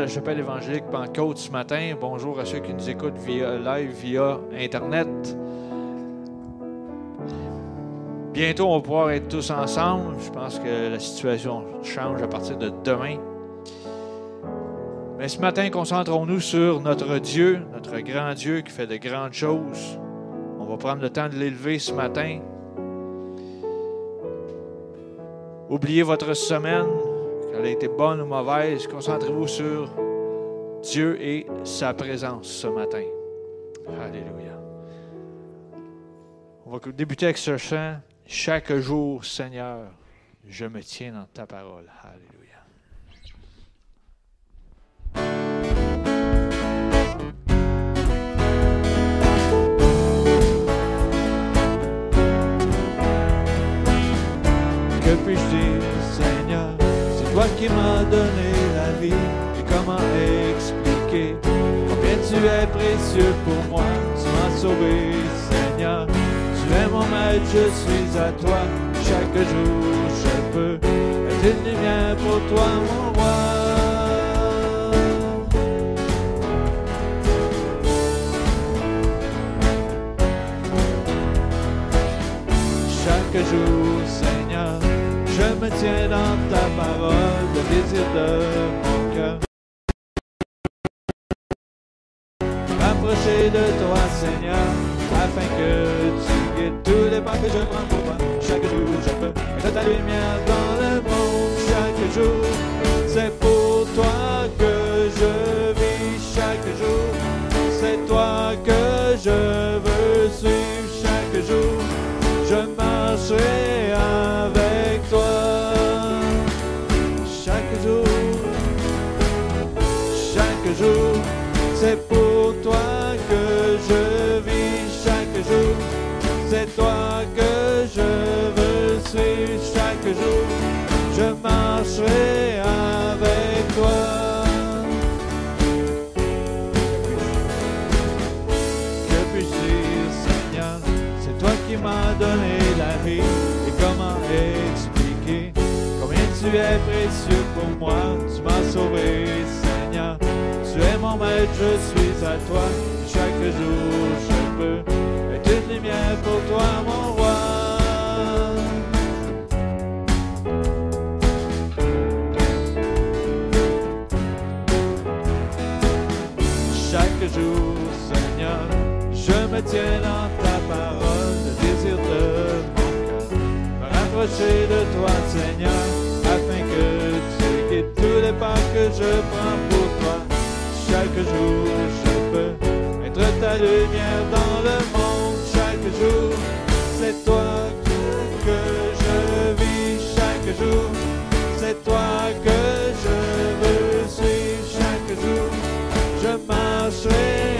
la chapelle évangélique Pentecôte ce matin. Bonjour à ceux qui nous écoutent via live, via Internet. Bientôt, on va pouvoir être tous ensemble. Je pense que la situation change à partir de demain. Mais ce matin, concentrons-nous sur notre Dieu, notre grand Dieu qui fait de grandes choses. On va prendre le temps de l'élever ce matin. Oubliez votre semaine, qu'elle a été bonne ou mauvaise. Concentrez-vous sur Dieu et sa présence ce matin. Alléluia. On va débuter avec ce chant. Chaque jour, Seigneur, je me tiens dans ta parole. Alléluia. Qui m'as donné la vie. Et comment expliquer combien tu es précieux pour moi? Tu m'as sauvé, Seigneur. Tu es mon maître, je suis à toi. Chaque jour, je peux être une lumière pour toi, mon roi. Chaque jour, me tiens dans ta parole, le désir de mon cœur. M'approcher de toi, Seigneur, afin que tu guides tous les pas que je prends pour toi. Chaque jour, je peux mettre ta lumière dans toi que je veux suivre. Chaque jour, je marcherai avec toi. Que puis-je dire, Seigneur, c'est toi qui m'as donné la vie. Et comment expliquer? Combien tu es précieux pour moi? Tu m'as sauvé, Seigneur. Tu es mon maître, je suis à toi. Chaque jour, je peux une lumière pour toi, mon roi. Chaque jour, Seigneur, je me tiens dans ta parole, le désir de mon cœur. Me rapprocher de toi, Seigneur, afin que tu guides tous les pas que je prends pour toi. Chaque jour, je peux être ta lumière dans le monde. C'est toi que, que je vis. Chaque jour, c'est toi que je veux suivre. Chaque jour, je marcherai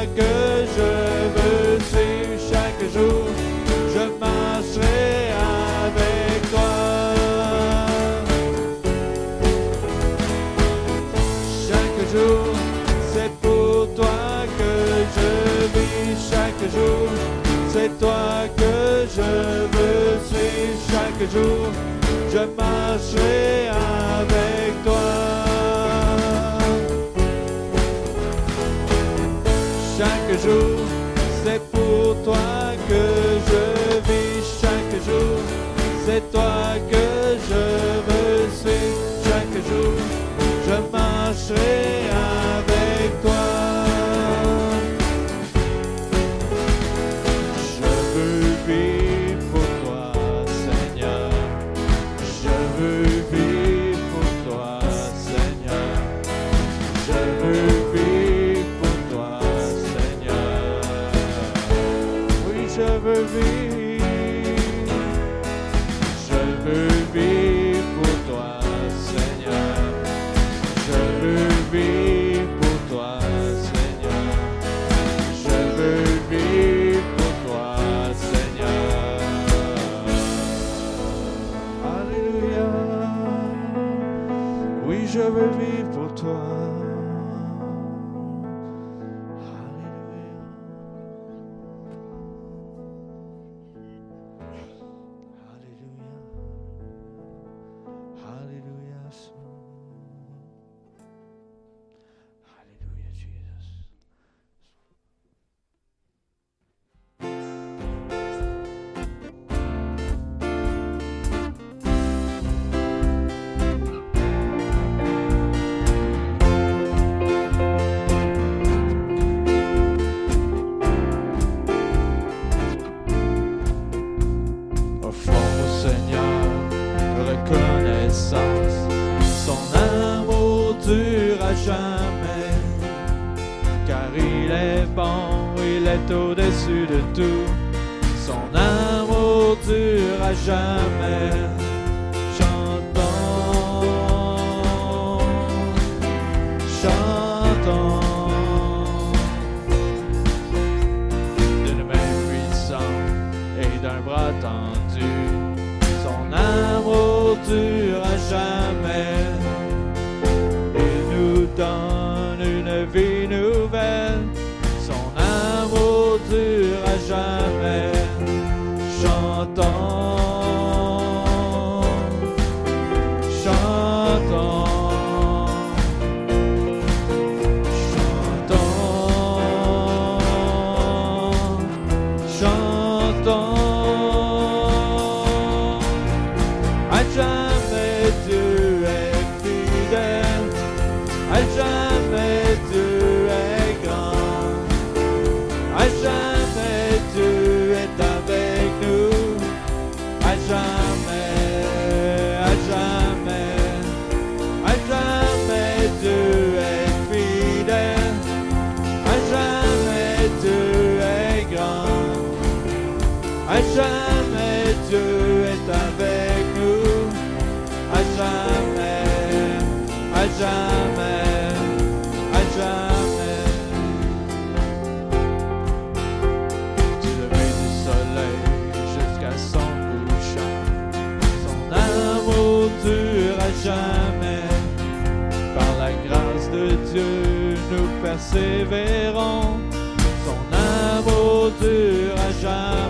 toi que je veux suivre. Chaque jour, je marcherai avec toi. Chaque jour, c'est pour toi que je vis. Chaque jour, c'est toi que je veux suivre. Chaque jour, je marcherai avec c'est pour toi que je vis chaque jour, c'est toi. と nous persévérons. Son amour dure à jamais.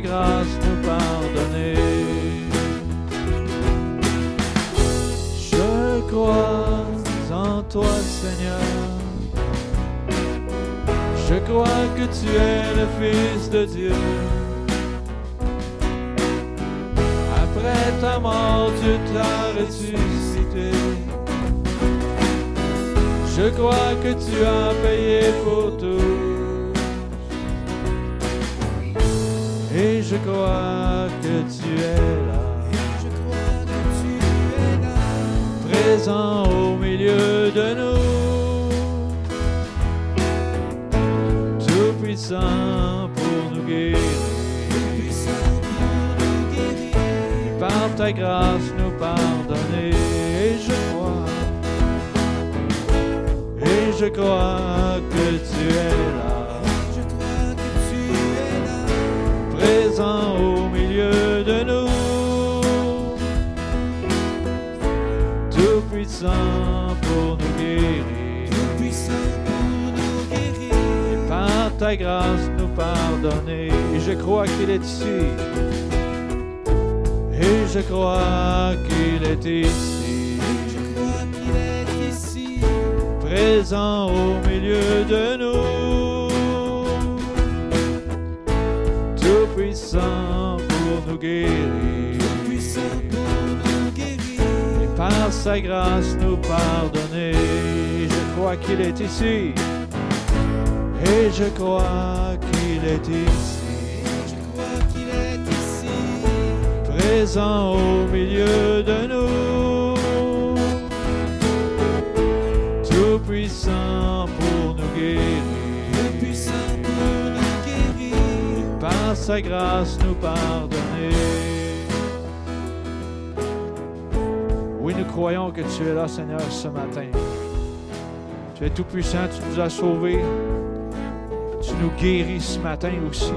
Grâce nous pardonner. Je crois en toi, Seigneur. Je crois que tu es le Fils de Dieu. Après ta mort, Dieu t'a ressuscité. Je crois que tu as payé pour tout. Et je crois que tu es là, Je crois que tu es là. présent au milieu de nous. Tout puissant pour nous guérir. Puissant pour nous guérir. Par ta grâce nous pardonner. Et je crois, et je crois que tu es là. Au milieu de nous. Tout puissant pour nous guérir. Puissant pour nous guérir. Et par ta grâce nous pardonner. Et je crois qu'il est ici. Et je crois qu'il est ici. Je crois qu'il est ici. Présent au milieu de nous. Nous guérir. Puissant pour nous guérir. et par sa grâce nous pardonner. Je crois qu'il est ici. Et je crois qu'il est ici. Je crois qu'il est ici. présent au milieu de nous, tout puissant pour nous guérir, puissant pour nous guérir. par sa grâce nous pardonner. Oui, nous croyons que tu es là, Seigneur, ce matin. Tu es tout puissant, tu nous as sauvés. Tu nous guéris ce matin aussi.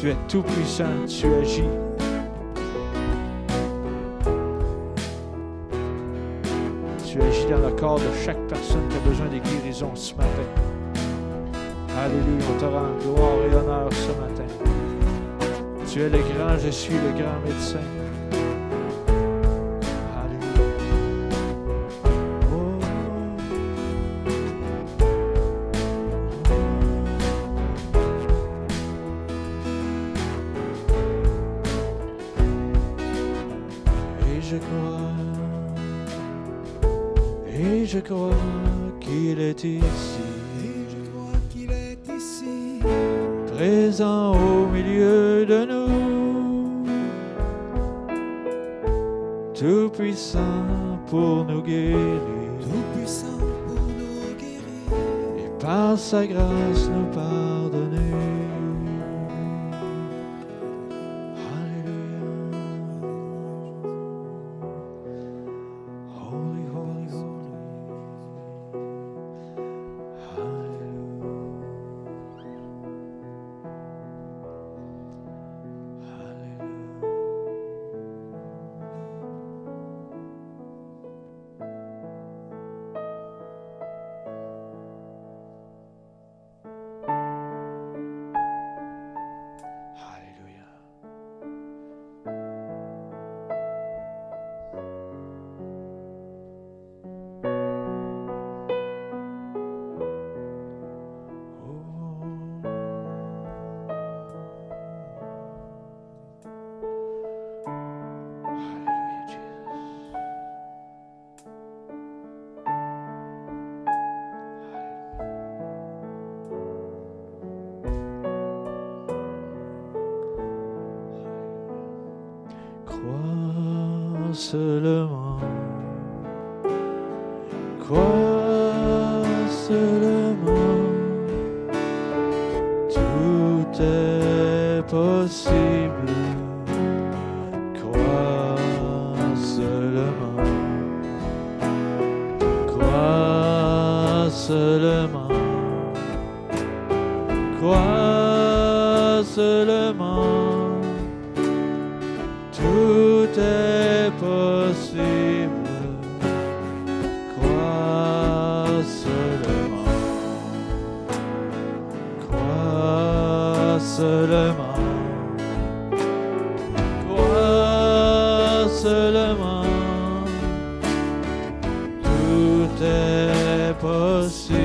Tu es tout puissant, tu agis. Tu agis dans le corps de chaque personne qui a besoin de guérison ce matin. Alléluia, on te rend gloire et honneur ce matin. Tu es le grand, je suis le grand médecin. Sa grâce nous pardonner. Est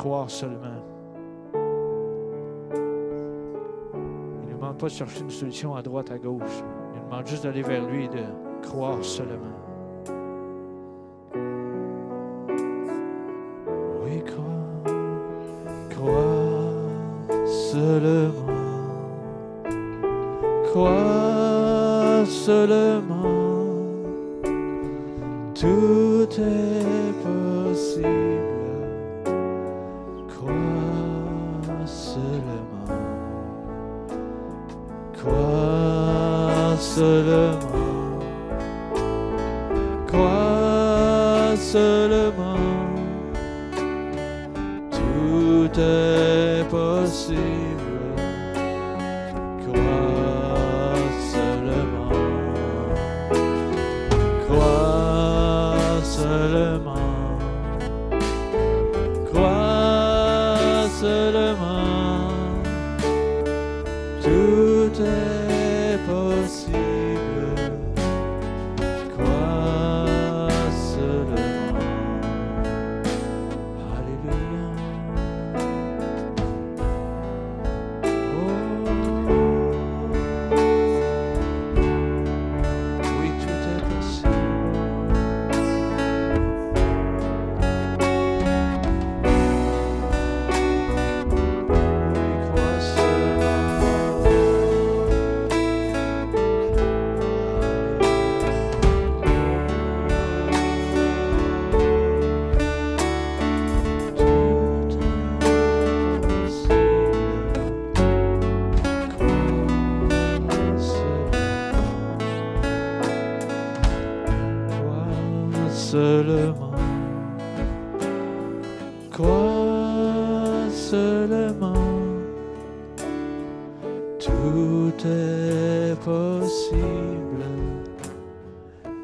croire seulement. Il ne demande pas de chercher une solution à droite, à gauche. Il demande juste d'aller vers lui et de croire seulement. Possible.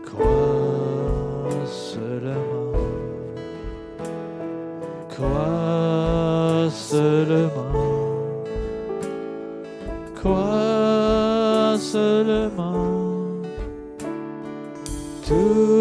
Crois seulement. Crois seulement. Crois seulement. Tout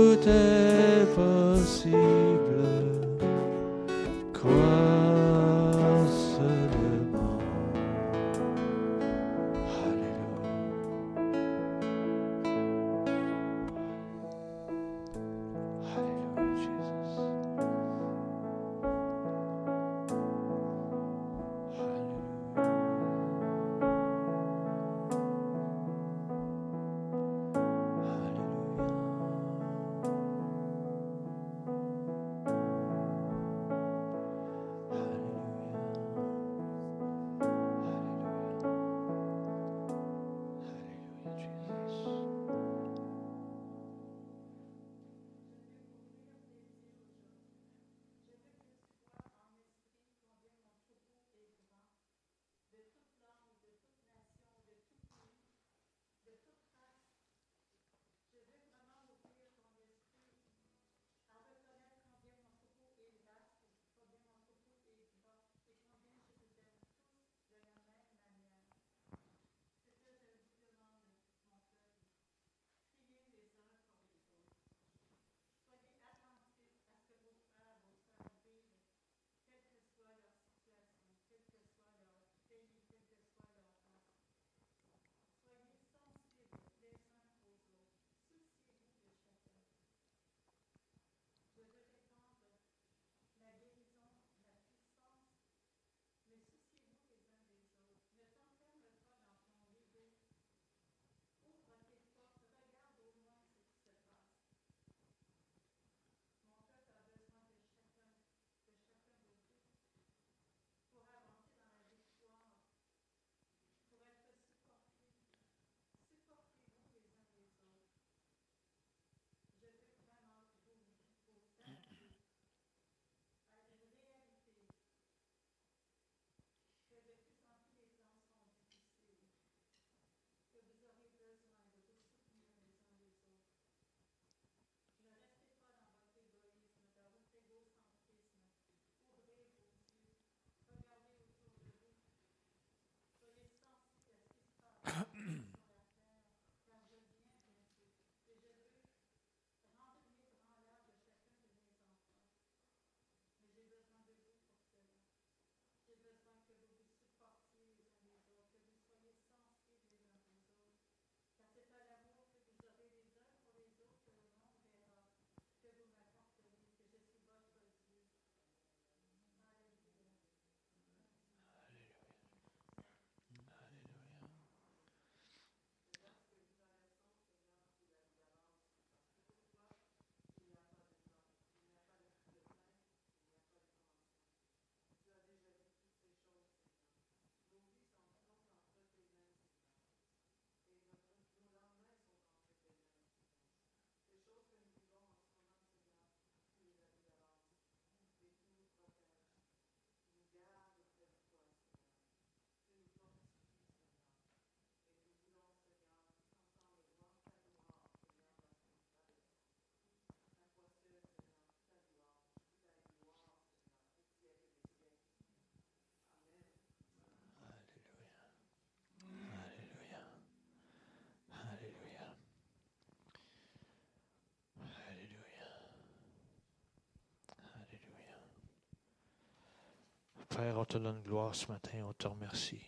Père, on te donne gloire ce matin, on te remercie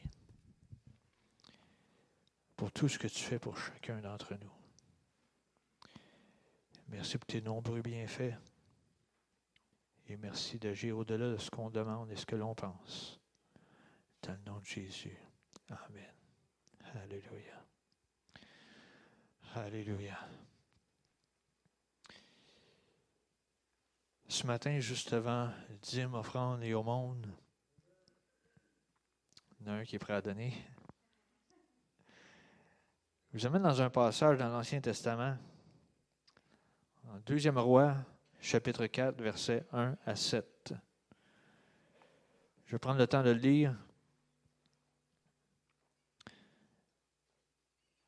pour tout ce que tu fais pour chacun d'entre nous. Merci pour tes nombreux bienfaits. Et merci d'agir au-delà de ce qu'on demande et ce que l'on pense. Dans le nom de Jésus. Amen. Alléluia. Alléluia. Ce matin, juste avant dîme, offrande et au monde, en a un qui est prêt à donner. Je vous amène dans un passage dans l'Ancien Testament, en deuxième roi, chapitre 4, versets 1 à 7. Je vais prendre le temps de le lire.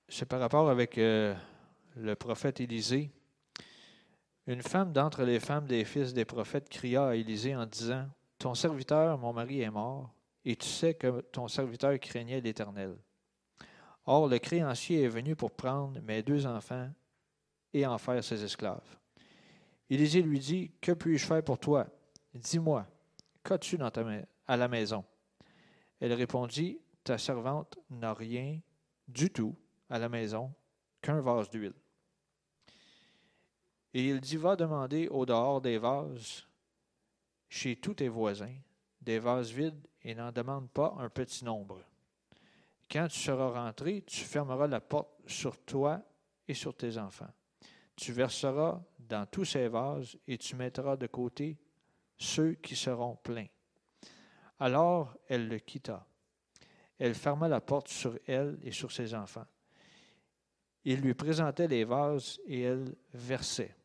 C'est par rapport avec euh, le prophète Élisée. Une femme d'entre les femmes des fils des prophètes cria à Élisée en disant Ton serviteur, mon mari, est mort, et tu sais que ton serviteur craignait l'Éternel. Or, le créancier est venu pour prendre mes deux enfants et en faire ses esclaves. Élisée lui dit Que puis-je faire pour toi? Dis-moi, qu'as-tu à la maison Elle répondit Ta servante n'a rien du tout à la maison qu'un vase d'huile. Et il dit Va demander au dehors des vases chez tous tes voisins, des vases vides, et n'en demande pas un petit nombre. Quand tu seras rentré, tu fermeras la porte sur toi et sur tes enfants. Tu verseras dans tous ces vases et tu mettras de côté ceux qui seront pleins. Alors elle le quitta. Elle ferma la porte sur elle et sur ses enfants. Il lui présentait les vases et elle versait.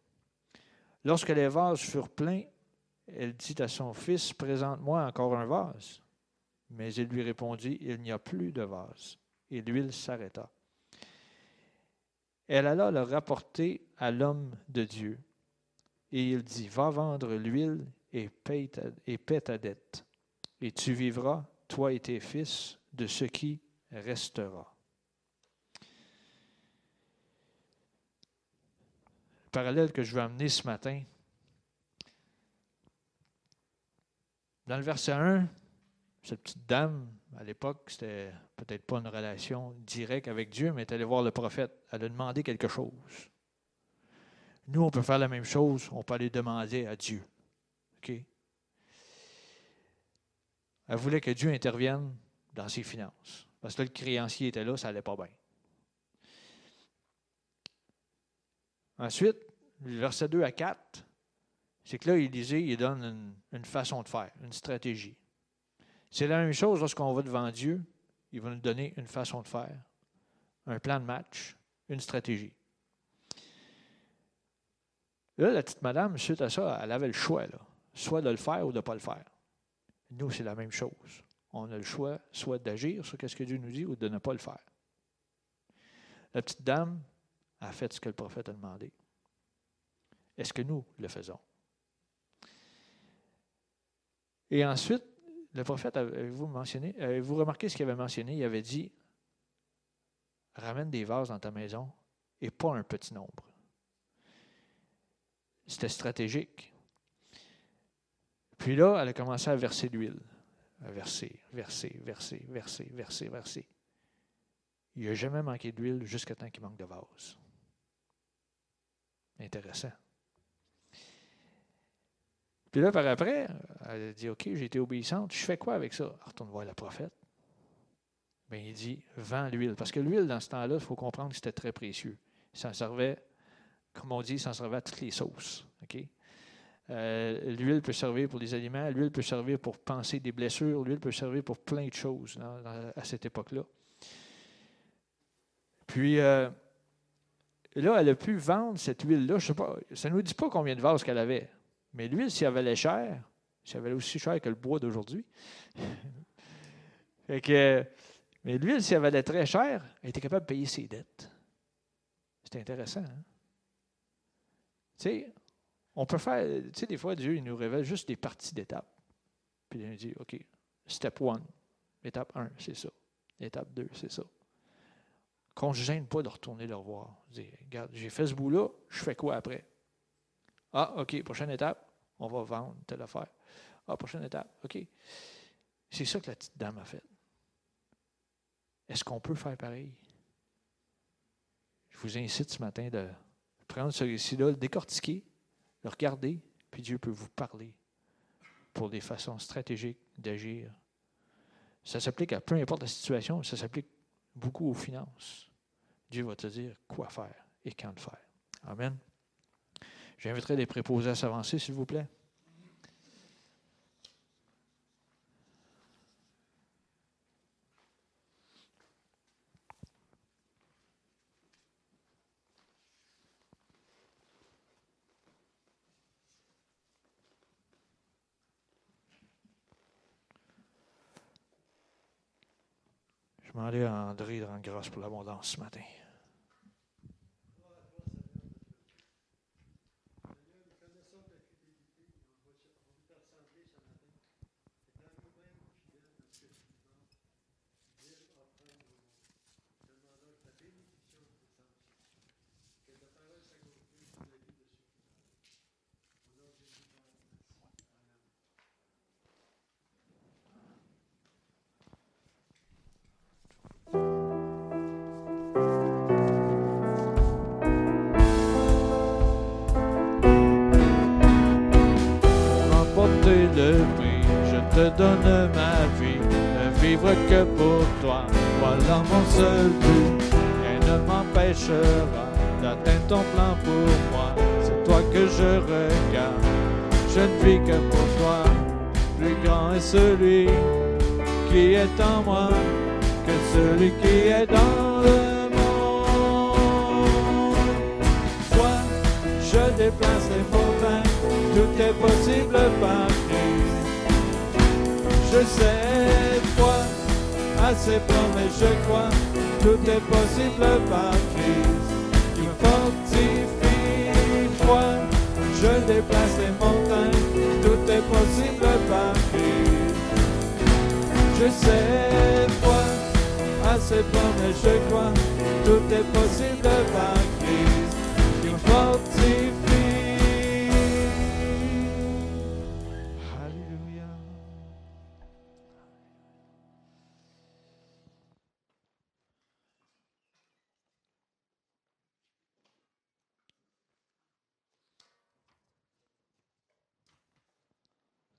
Lorsque les vases furent pleins, elle dit à son fils, Présente-moi encore un vase. Mais il lui répondit, Il n'y a plus de vase. Et l'huile s'arrêta. Elle alla le rapporter à l'homme de Dieu. Et il dit, Va vendre l'huile et paie, ta, et paie ta dette. Et tu vivras, toi et tes fils, de ce qui restera. Le parallèle que je veux amener ce matin, dans le verset 1, cette petite dame, à l'époque, c'était peut-être pas une relation directe avec Dieu, mais elle est allée voir le prophète. Elle a demandé quelque chose. Nous, on peut faire la même chose, on peut aller demander à Dieu. OK? Elle voulait que Dieu intervienne dans ses finances. Parce que le créancier était là, ça n'allait pas bien. Ensuite, verset 2 à 4, c'est que là, Élisée, il donne une façon de faire, une stratégie. C'est la même chose lorsqu'on va devant Dieu. Il va nous donner une façon de faire, un plan de match, une stratégie. Là, la petite madame, suite à ça, elle avait le choix, soit de le faire ou de ne pas le faire. Nous, c'est la même chose. On a le choix soit d'agir sur ce que Dieu nous dit ou de ne pas le faire. La petite dame a fait ce que le prophète a demandé. Est-ce que nous le faisons? Et ensuite, le prophète, avez-vous mentionné, avez-vous remarqué ce qu'il avait mentionné? Il avait dit Ramène des vases dans ta maison et pas un petit nombre. C'était stratégique. Puis là, elle a commencé à verser l'huile. À verser, verser, verser, verser, verser, verser. Il n'a jamais manqué d'huile jusqu'à temps qu'il manque de vase. Intéressant. Puis là, par après, elle a dit OK, j'ai été obéissante. Je fais quoi avec ça? Retourne voir le prophète. Bien, il dit Vends l'huile. Parce que l'huile, dans ce temps-là, il faut comprendre que c'était très précieux. Il s'en servait, comme on dit, il s'en servait à toutes les sauces. Euh, l'huile peut servir pour les aliments, l'huile peut servir pour penser des blessures, l'huile peut servir pour plein de choses à cette époque-là. Puis euh, là, elle a pu vendre cette huile-là. Je sais pas, ça ne nous dit pas combien de vases qu'elle avait. Mais l'huile, si elle valait cher, si elle valait aussi cher que le bois d'aujourd'hui, que, mais l'huile, si elle valait très cher, elle était capable de payer ses dettes. C'est intéressant. Hein? Tu sais, on peut faire, tu sais, des fois, Dieu il nous révèle juste des parties d'étapes. Puis il nous dit, OK, step one, étape 1, c'est ça. Étape 2, c'est ça. Qu'on ne gêne pas de retourner le revoir. Dire, regarde, j'ai fait ce bout-là, je fais quoi après? Ah, OK, prochaine étape, on va vendre telle affaire. Ah, prochaine étape, OK. C'est ça que la petite dame a fait. Est-ce qu'on peut faire pareil? Je vous incite ce matin de prendre ce récit-là, le décortiquer, le regarder, puis Dieu peut vous parler pour des façons stratégiques d'agir. Ça s'applique à peu importe la situation, ça s'applique beaucoup aux finances. Dieu va te dire quoi faire et quand le faire. Amen. J'inviterai les préposés à s'avancer, s'il vous plaît. Je vais à André de grâce pour l'abondance ce matin. Celui qui est dans le monde. Toi, je déplace les montagnes, tout est possible par Christ. Je sais, toi, à ses promesses, je crois, tout est possible par Christ. Qui me fortifie, toi, je déplace les montagnes, tout est possible par Christ. Je sais, ses promesses, je crois, tout est possible par Christ. Qui me fortifie. Alléluia.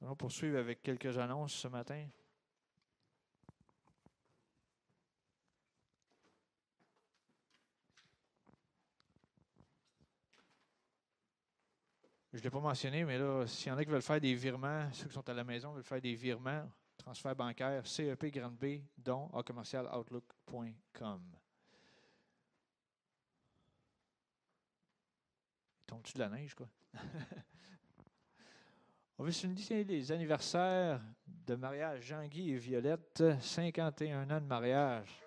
On poursuivre avec quelques annonces ce matin. Je ne l'ai pas mentionné, mais là, s'il y en a qui veulent faire des virements, ceux qui sont à la maison veulent faire des virements, transfert bancaire, CEP grande B, don à commercialoutlook.com. Tombe-tu de la neige, quoi? On va souligner les anniversaires de mariage Jean-Guy et Violette, 51 ans de mariage.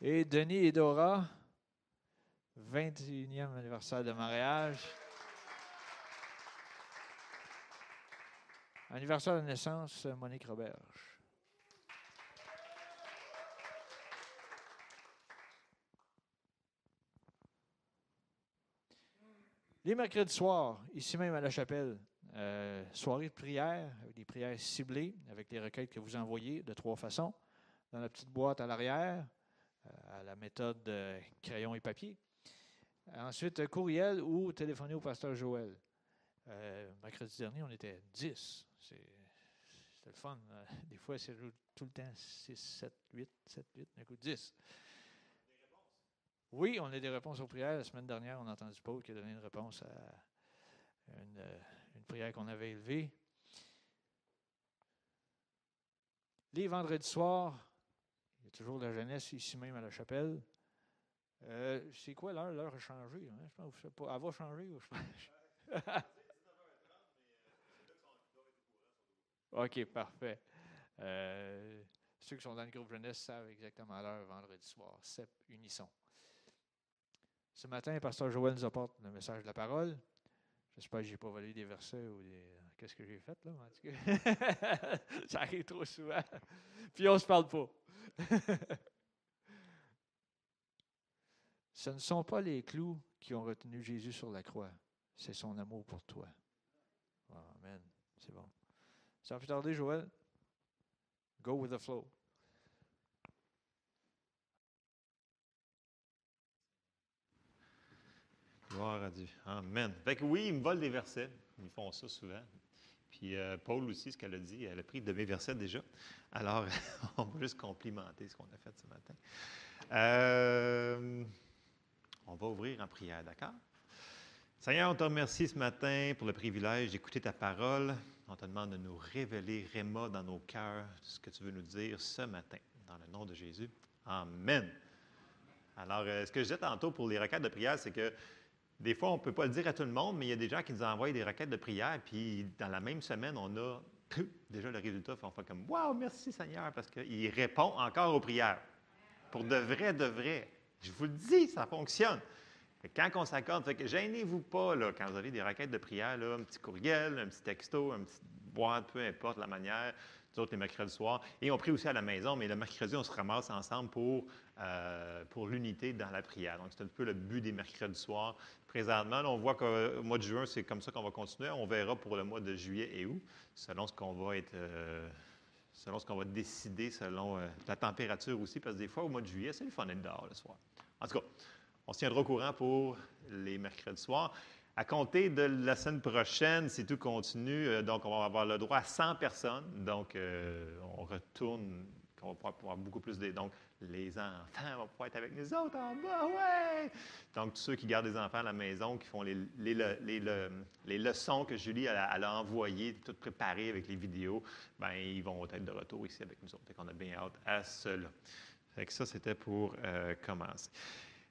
Et Denis et Dora, 21e anniversaire de mariage. Anniversaire de naissance, Monique Roberge. Les mercredis soirs, ici même à la chapelle, euh, soirée de prière, des prières ciblées, avec les requêtes que vous envoyez de trois façons. Dans la petite boîte à l'arrière, euh, à la méthode euh, crayon et papier. Ensuite, courriel ou téléphoner au pasteur Joël. Euh, mercredi dernier, on était 10. C'est- le fun. Euh, Des fois, c'est tout le temps 6, 7, 8, 7, 8, d'un coup 10. Oui, on a des réponses aux prières. La semaine dernière, on a entendu Paul qui a donné une réponse à une, euh, une prière qu'on avait élevée. Les vendredis soirs, il y a toujours la jeunesse ici même à la chapelle. Euh, c'est quoi l'heure? L'heure a changé. Hein? Je pense, sais pas. Elle va changer ou je pense? OK, parfait. Euh, ceux qui sont dans le groupe jeunesse savent exactement l'heure vendredi soir. CEP Unisson. Ce matin, le pasteur Joël nous apporte le message de la parole. J'espère que je n'ai pas volé des versets ou des. Qu'est-ce que j'ai fait là? En tout cas, ça arrive trop souvent. Puis on ne se parle pas. Ce ne sont pas les clous qui ont retenu Jésus sur la croix, c'est son amour pour toi. Amen. C'est bon. Sans plus tarder, Joël, go with the flow. Gloire à Dieu. Amen. Fait que oui, ils me volent des versets. Ils font ça souvent. Puis euh, Paul aussi, ce qu'elle a dit, elle a pris de mes versets déjà. Alors, on va juste complimenter ce qu'on a fait ce matin. Euh, on va ouvrir en prière, d'accord? Seigneur, on te remercie ce matin pour le privilège d'écouter ta parole. On te demande de nous révéler, Réma, dans nos cœurs, ce que tu veux nous dire ce matin. Dans le nom de Jésus. Amen. Alors, euh, ce que je disais tantôt pour les requêtes de prière, c'est que des fois, on ne peut pas le dire à tout le monde, mais il y a des gens qui nous envoient des requêtes de prière, puis dans la même semaine, on a déjà le résultat, on fait comme Waouh, merci Seigneur, parce qu'il répond encore aux prières. Pour de vrai, de vrai. Je vous le dis, ça fonctionne. Quand on s'accorde, gênez-vous pas là, quand vous avez des requêtes de prière, un petit courriel, un petit texto, un petit boîte, peu importe la manière. Nous autres, les mercredis soirs. Et on prie aussi à la maison, mais le mercredi, on se ramasse ensemble pour, euh, pour l'unité dans la prière. Donc, c'est un peu le but des mercredis soirs. Présentement, on voit qu'au mois de juin, c'est comme ça qu'on va continuer. On verra pour le mois de juillet et août, selon ce qu'on va être. euh, selon ce qu'on va décider, selon euh, la température aussi, parce que des fois, au mois de juillet, c'est le fun d'être dehors le soir. En tout cas, on se tiendra au courant pour les mercredis soirs. À compter de la semaine prochaine, si tout continue, euh, donc on va avoir le droit à 100 personnes. Donc, euh, on retourne, on va pouvoir avoir beaucoup plus de... Donc, les enfants vont pouvoir être avec nous autres en bas, ouais! Donc, tous ceux qui gardent des enfants à la maison, qui font les, les, le- les le- les leçons que Julie elle a, envoyées, toutes préparées avec les vidéos, ben ils vont être de retour ici avec nous autres. Fait qu'on a bien hâte à cela. Fait que ça, c'était pour euh, commencer.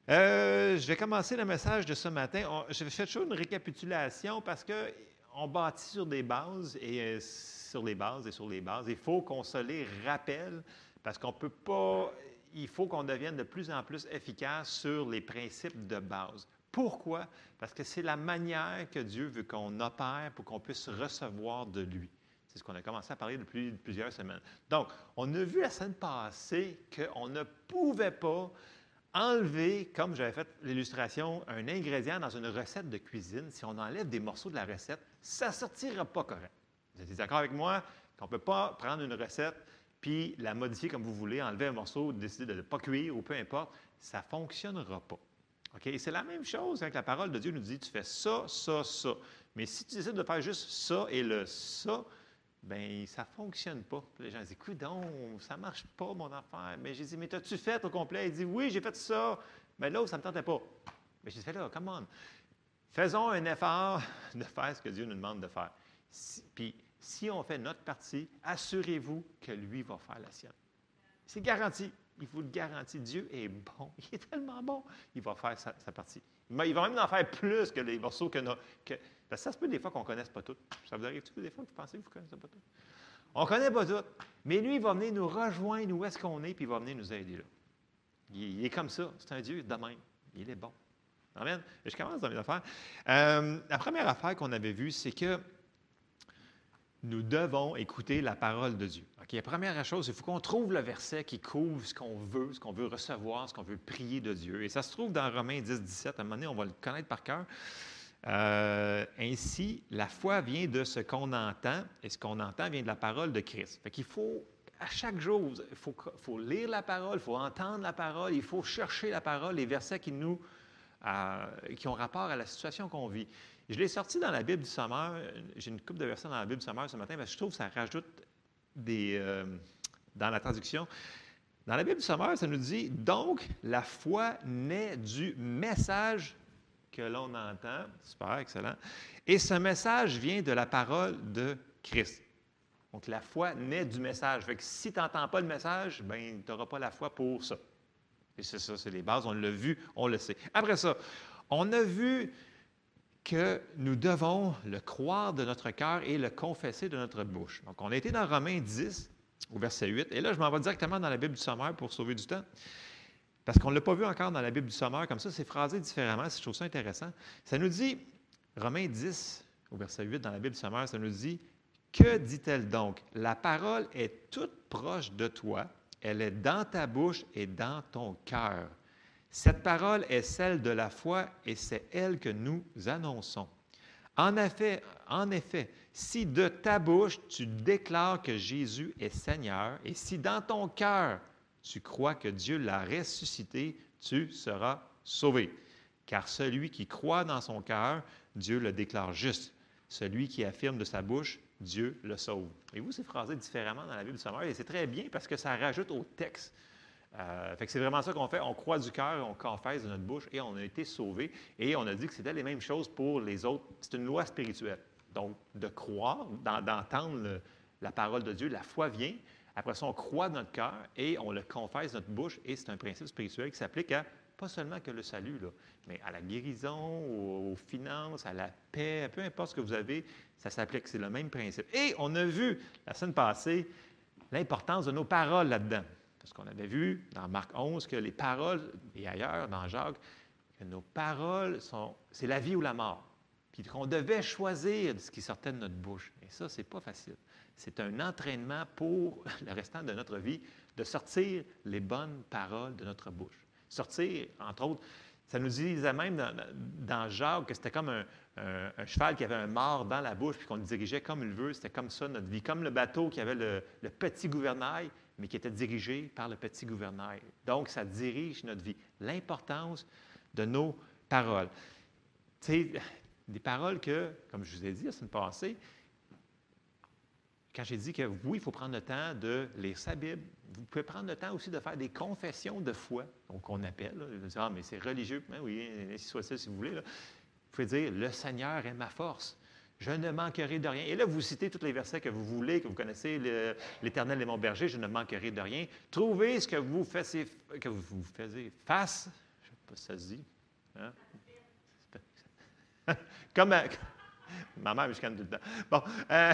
Euh, je vais commencer le message de ce matin. On- je faire toujours une récapitulation parce que on bâtit sur des bases et euh, sur les bases et sur les bases. Il faut qu'on se les rappelle parce qu'on peut pas. Il faut qu'on devienne de plus en plus efficace sur les principes de base. Pourquoi? Parce que c'est la manière que Dieu veut qu'on opère pour qu'on puisse recevoir de lui. C'est ce qu'on a commencé à parler depuis plusieurs semaines. Donc, on a vu la semaine passée qu'on ne pouvait pas enlever, comme j'avais fait l'illustration, un ingrédient dans une recette de cuisine. Si on enlève des morceaux de la recette, ça ne sortira pas correct. Vous êtes d'accord avec moi? Qu'on ne peut pas prendre une recette puis la modifier comme vous voulez, enlever un morceau, décider de ne pas cuire ou peu importe, ça ne fonctionnera pas. C'est la même chose avec la parole de Dieu nous dit, tu fais ça, ça, ça. Mais si tu décides de faire juste ça et le ça, ben ça ne fonctionne pas. Les gens disent, écoute, donc, ça ne marche pas, mon affaire. Mais j'ai dit, mais t'as-tu fait au complet? Il dit, oui, j'ai fait ça. Mais l'autre, ça ne me tentait pas. Mais j'ai fait là, come on. Faisons un effort de faire ce que Dieu nous demande de faire. Puis, si on fait notre partie, assurez-vous que lui va faire la sienne. C'est garanti. Il vous le garantit. Dieu est bon. Il est tellement bon. Il va faire sa, partie. Il va même en faire plus que les morceaux que, nos- que parce que ça se peut des fois qu'on ne connaisse pas tout. Ça vous arrive-tu des fois que vous pensez que vous ne connaissez pas tout? On ne connaît pas tout. Mais lui, il va venir nous rejoindre où est-ce qu'on est, puis il va venir nous aider là. Il, est comme ça. C'est un Dieu de même. Il est bon. Amen. Je commence dans mes affaires. Euh, la première affaire qu'on avait vue, c'est que nous devons écouter la parole de Dieu. OK? La première chose, il faut qu'on trouve le verset qui couvre ce qu'on veut, ce qu'on veut recevoir, ce qu'on veut prier de Dieu. Et ça se trouve dans Romains 10, 17. À un moment donné, on va le connaître par cœur. Euh, ainsi, la foi vient de ce qu'on entend, et ce qu'on entend vient de la parole de Christ. Fait qu'il faut, à chaque jour, il faut, lire la parole, il faut entendre la parole, il faut chercher la parole, les versets qui nous, euh, qui ont rapport à la situation qu'on vit. Je l'ai sorti dans la Bible du Sommeur. J'ai une coupe de versets dans la Bible du Sommeur ce matin parce que je trouve que ça rajoute des. euh, dans la traduction. Dans la Bible du Sommeur, ça nous dit Donc, la foi naît du message que l'on entend. Super, excellent. Et ce message vient de la parole de Christ. Donc, la foi naît du message. Fait que si tu n'entends pas le message, ben, tu n'auras pas la foi pour ça. Et c'est ça, c'est les bases. On l'a vu, on le sait. Après ça, on a vu que nous devons le croire de notre cœur et le confesser de notre bouche. Donc, on a été dans Romains 10, au verset 8, et là, je m'en vais directement dans la Bible du Sommeur pour sauver du temps, parce qu'on ne l'a pas vu encore dans la Bible du Sommeur, comme ça, c'est phrasé différemment, je trouve ça intéressant. Ça nous dit, Romains 10, au verset 8, dans la Bible du Sommeur, ça nous dit, que dit-elle donc? La parole est toute proche de toi, elle est dans ta bouche et dans ton cœur. Cette parole est celle de la foi et c'est elle que nous annonçons. En effet, en effet, si de ta bouche tu déclares que Jésus est Seigneur et si dans ton cœur tu crois que Dieu l'a ressuscité, tu seras sauvé. Car celui qui croit dans son cœur, Dieu le déclare juste. Celui qui affirme de sa bouche, Dieu le sauve. Et vous, c'est phrasé différemment dans la Bible du Sommeur et c'est très bien parce que ça rajoute au texte. Euh, c'est vraiment ça qu'on fait. On croit du cœur, on confesse de notre bouche et on a été sauvé. Et on a dit que c'était les mêmes choses pour les autres. C'est une loi spirituelle. Donc, de croire, d'en- d'entendre la parole de Dieu, la foi vient Après ça, on croit dans notre cœur et on le confesse notre bouche. Et c'est un principe spirituel qui s'applique à pas seulement que le salut, mais à la guérison, aux, aux finances, à la paix, peu importe ce que vous avez, ça s'applique. C'est le même principe. Et on a vu la semaine passée l'importance de nos paroles là-dedans. Parce qu'on avait vu dans Marc 11 que les paroles, et ailleurs dans Jacques, que nos paroles sont, c'est la vie ou la mort. Puis qu'on devait choisir ce qui sortait de notre bouche. Et ça, c'est pas facile. C'est un entraînement pour le restant de notre vie de sortir les bonnes paroles de notre bouche. Sortir, entre autres, ça nous disait même dans, Jacques que c'était comme un, cheval qui avait un mort dans la bouche, puis qu'on le dirigeait comme il veut. C'était comme ça notre vie. Comme le bateau qui avait le petit gouvernail, mais qui était dirigé par le petit gouvernail. Donc, ça dirige notre vie. L'importance de nos paroles. Tu sais, des paroles que, comme je vous ai dit la semaine passée, quand j'ai dit que oui, il faut prendre le temps de lire sa Bible, vous pouvez prendre le temps aussi de faire des confessions de foi, donc on appelle. là. Vous dites, ah, mais c'est religieux. Ben oui, ainsi soit-il si vous voulez. Vous pouvez dire, le Seigneur est ma force. Je ne manquerai de rien. Et là, vous citez tous les versets que vous voulez, que vous connaissez, l'Éternel est mon berger, je ne manquerai de rien. Trouvez ce que vous faisiez, que vous, face. Je ne sais pas si ça se dit. Comme à- ma mère me tout le temps. Bon, euh,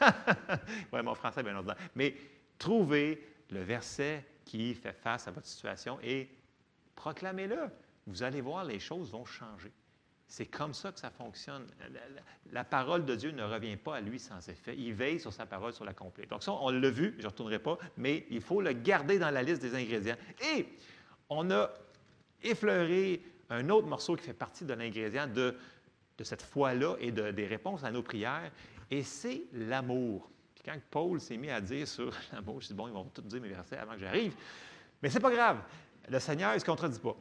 ouais, mon français est bien ordinaire. Mais trouvez le verset qui fait face à votre situation et proclamez-le. Vous allez voir, les choses vont changer. C'est comme ça que ça fonctionne. La, la- la parole de Dieu ne revient pas à lui sans effet. Il veille sur sa parole, sur l'accomplir. Donc ça, on l'a vu, je ne retournerai pas, mais il faut le garder dans la liste des ingrédients. Et on a effleuré un autre morceau qui fait partie de l'ingrédient de, de cette foi-là et de- des réponses à nos prières, et c'est l'amour. Puis quand Paul s'est mis à dire sur l'amour, je dis, bon, ils vont tout dire mes versets avant que j'arrive. Mais c'est pas grave. Le Seigneur, il ne se contredit pas?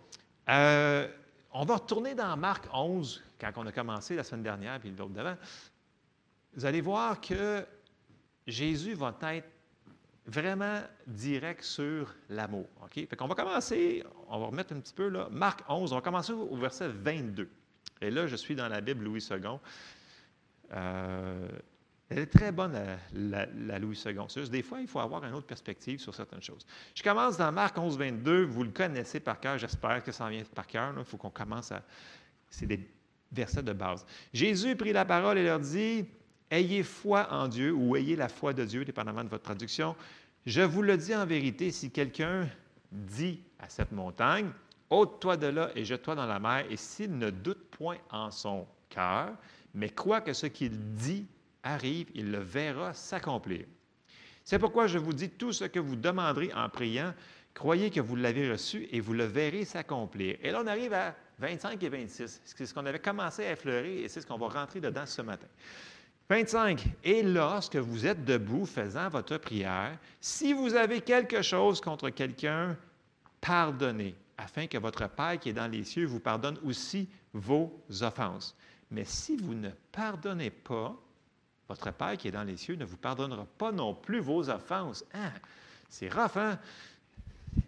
Euh, on va retourner dans Marc 11, quand on a commencé la semaine dernière, puis l'autre d'avant. Vous allez voir que Jésus va être vraiment direct sur l'amour. OK? Fait qu'on va commencer, on va remettre un petit peu là, Marc 11, on va commencer au verset 22. Et là, je suis dans la Bible Louis II. Euh, elle est très bonne, la, la- la Louis II. Des fois, il faut avoir une autre perspective sur certaines choses. Je commence dans Marc 11, 22. Vous le connaissez par cœur. J'espère que ça en vient par cœur. Il faut qu'on commence à... C'est des versets de base. Jésus prit la parole et leur dit, Ayez foi en Dieu ou ayez la foi de Dieu, dépendamment de votre traduction. Je vous le dis en vérité, si quelqu'un dit à cette montagne, ôte-toi de là et jette-toi dans la mer, et s'il ne doute point en son cœur, mais croit que ce qu'il dit arrive, il le verra s'accomplir. C'est pourquoi je vous dis tout ce que vous demanderez en priant, croyez que vous l'avez reçu et vous le verrez s'accomplir. Et là, on arrive à 25 et 26. C'est ce qu'on avait commencé à effleurer et c'est ce qu'on va rentrer dedans ce matin. 25. Et lorsque vous êtes debout faisant votre prière, si vous avez quelque chose contre quelqu'un, pardonnez, afin que votre Père qui est dans les cieux vous pardonne aussi vos offenses. Mais si vous ne pardonnez pas, votre Père qui est dans les cieux ne vous pardonnera pas non plus vos offenses. Hein? C'est rough, hein?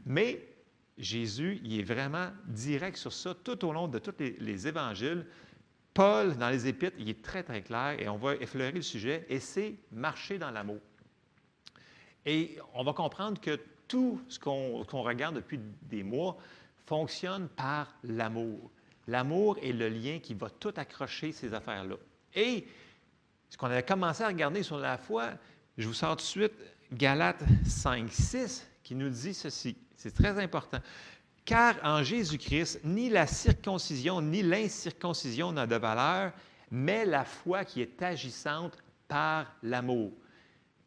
Mais Jésus, il est vraiment direct sur ça tout au long de tous les, les évangiles. Paul, dans les Épîtres, il est très, très clair et on va effleurer le sujet, et c'est marcher dans l'amour. Et on va comprendre que tout ce qu'on qu'on regarde depuis des mois fonctionne par l'amour. L'amour est le lien qui va tout accrocher ces affaires-là. Et ce qu'on avait commencé à regarder sur la foi, je vous sors tout de suite Galates 5, 6, qui nous dit ceci. C'est très important. Car en Jésus-Christ, ni la circoncision ni l'incirconcision n'a de valeur, mais la foi qui est agissante par l'amour.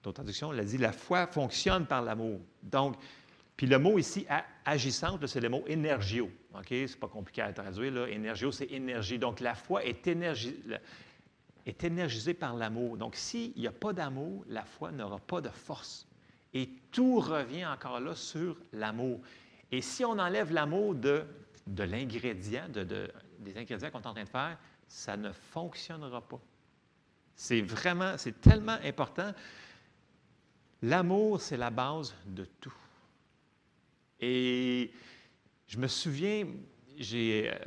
D'autres traductions, elle a dit la foi fonctionne par l'amour. Donc, puis le mot ici, agissante, c'est le mot énergio. OK? C'est pas compliqué à traduire. Là. C'est énergie. Donc, la foi est, énergi- est énergisée par l'amour. Donc, s'il n'y a pas d'amour, la foi n'aura pas de force. Et tout revient encore là sur l'amour. Et si on enlève l'amour de, de l'ingrédient, de- des ingrédients qu'on est en train de faire, ça ne fonctionnera pas. C'est vraiment, c'est tellement important. L'amour, c'est la base de tout. Et je me souviens, j'ai, euh,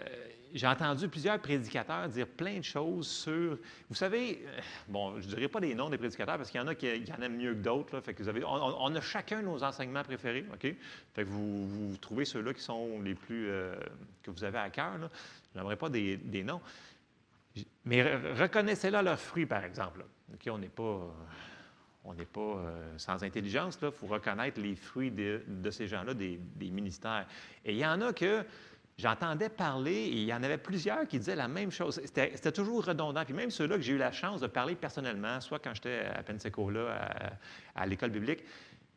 j'ai entendu plusieurs prédicateurs dire plein de choses sur. Vous savez, euh, bon, je ne dirais pas les noms des prédicateurs parce qu'il y en a qui, en aiment mieux que d'autres. Fait que vous avez, on, a chacun nos enseignements préférés, OK? Fait que vous, trouvez ceux-là qui sont les plus. euh, que vous avez à cœur. Je n'aimerais pas des, noms. Mais re- reconnaissez-là leurs fruits, par exemple. OK? On n'est pas. on n'est pas euh, sans intelligence. Il faut reconnaître les fruits de, ces gens-là, des ministères. Et il y en a que j'entendais parler, et il y en avait plusieurs qui disaient la même chose. C'était toujours redondant. Puis même ceux-là que j'ai eu la chance de parler personnellement, soit quand j'étais à Pensacola, à, l'école biblique,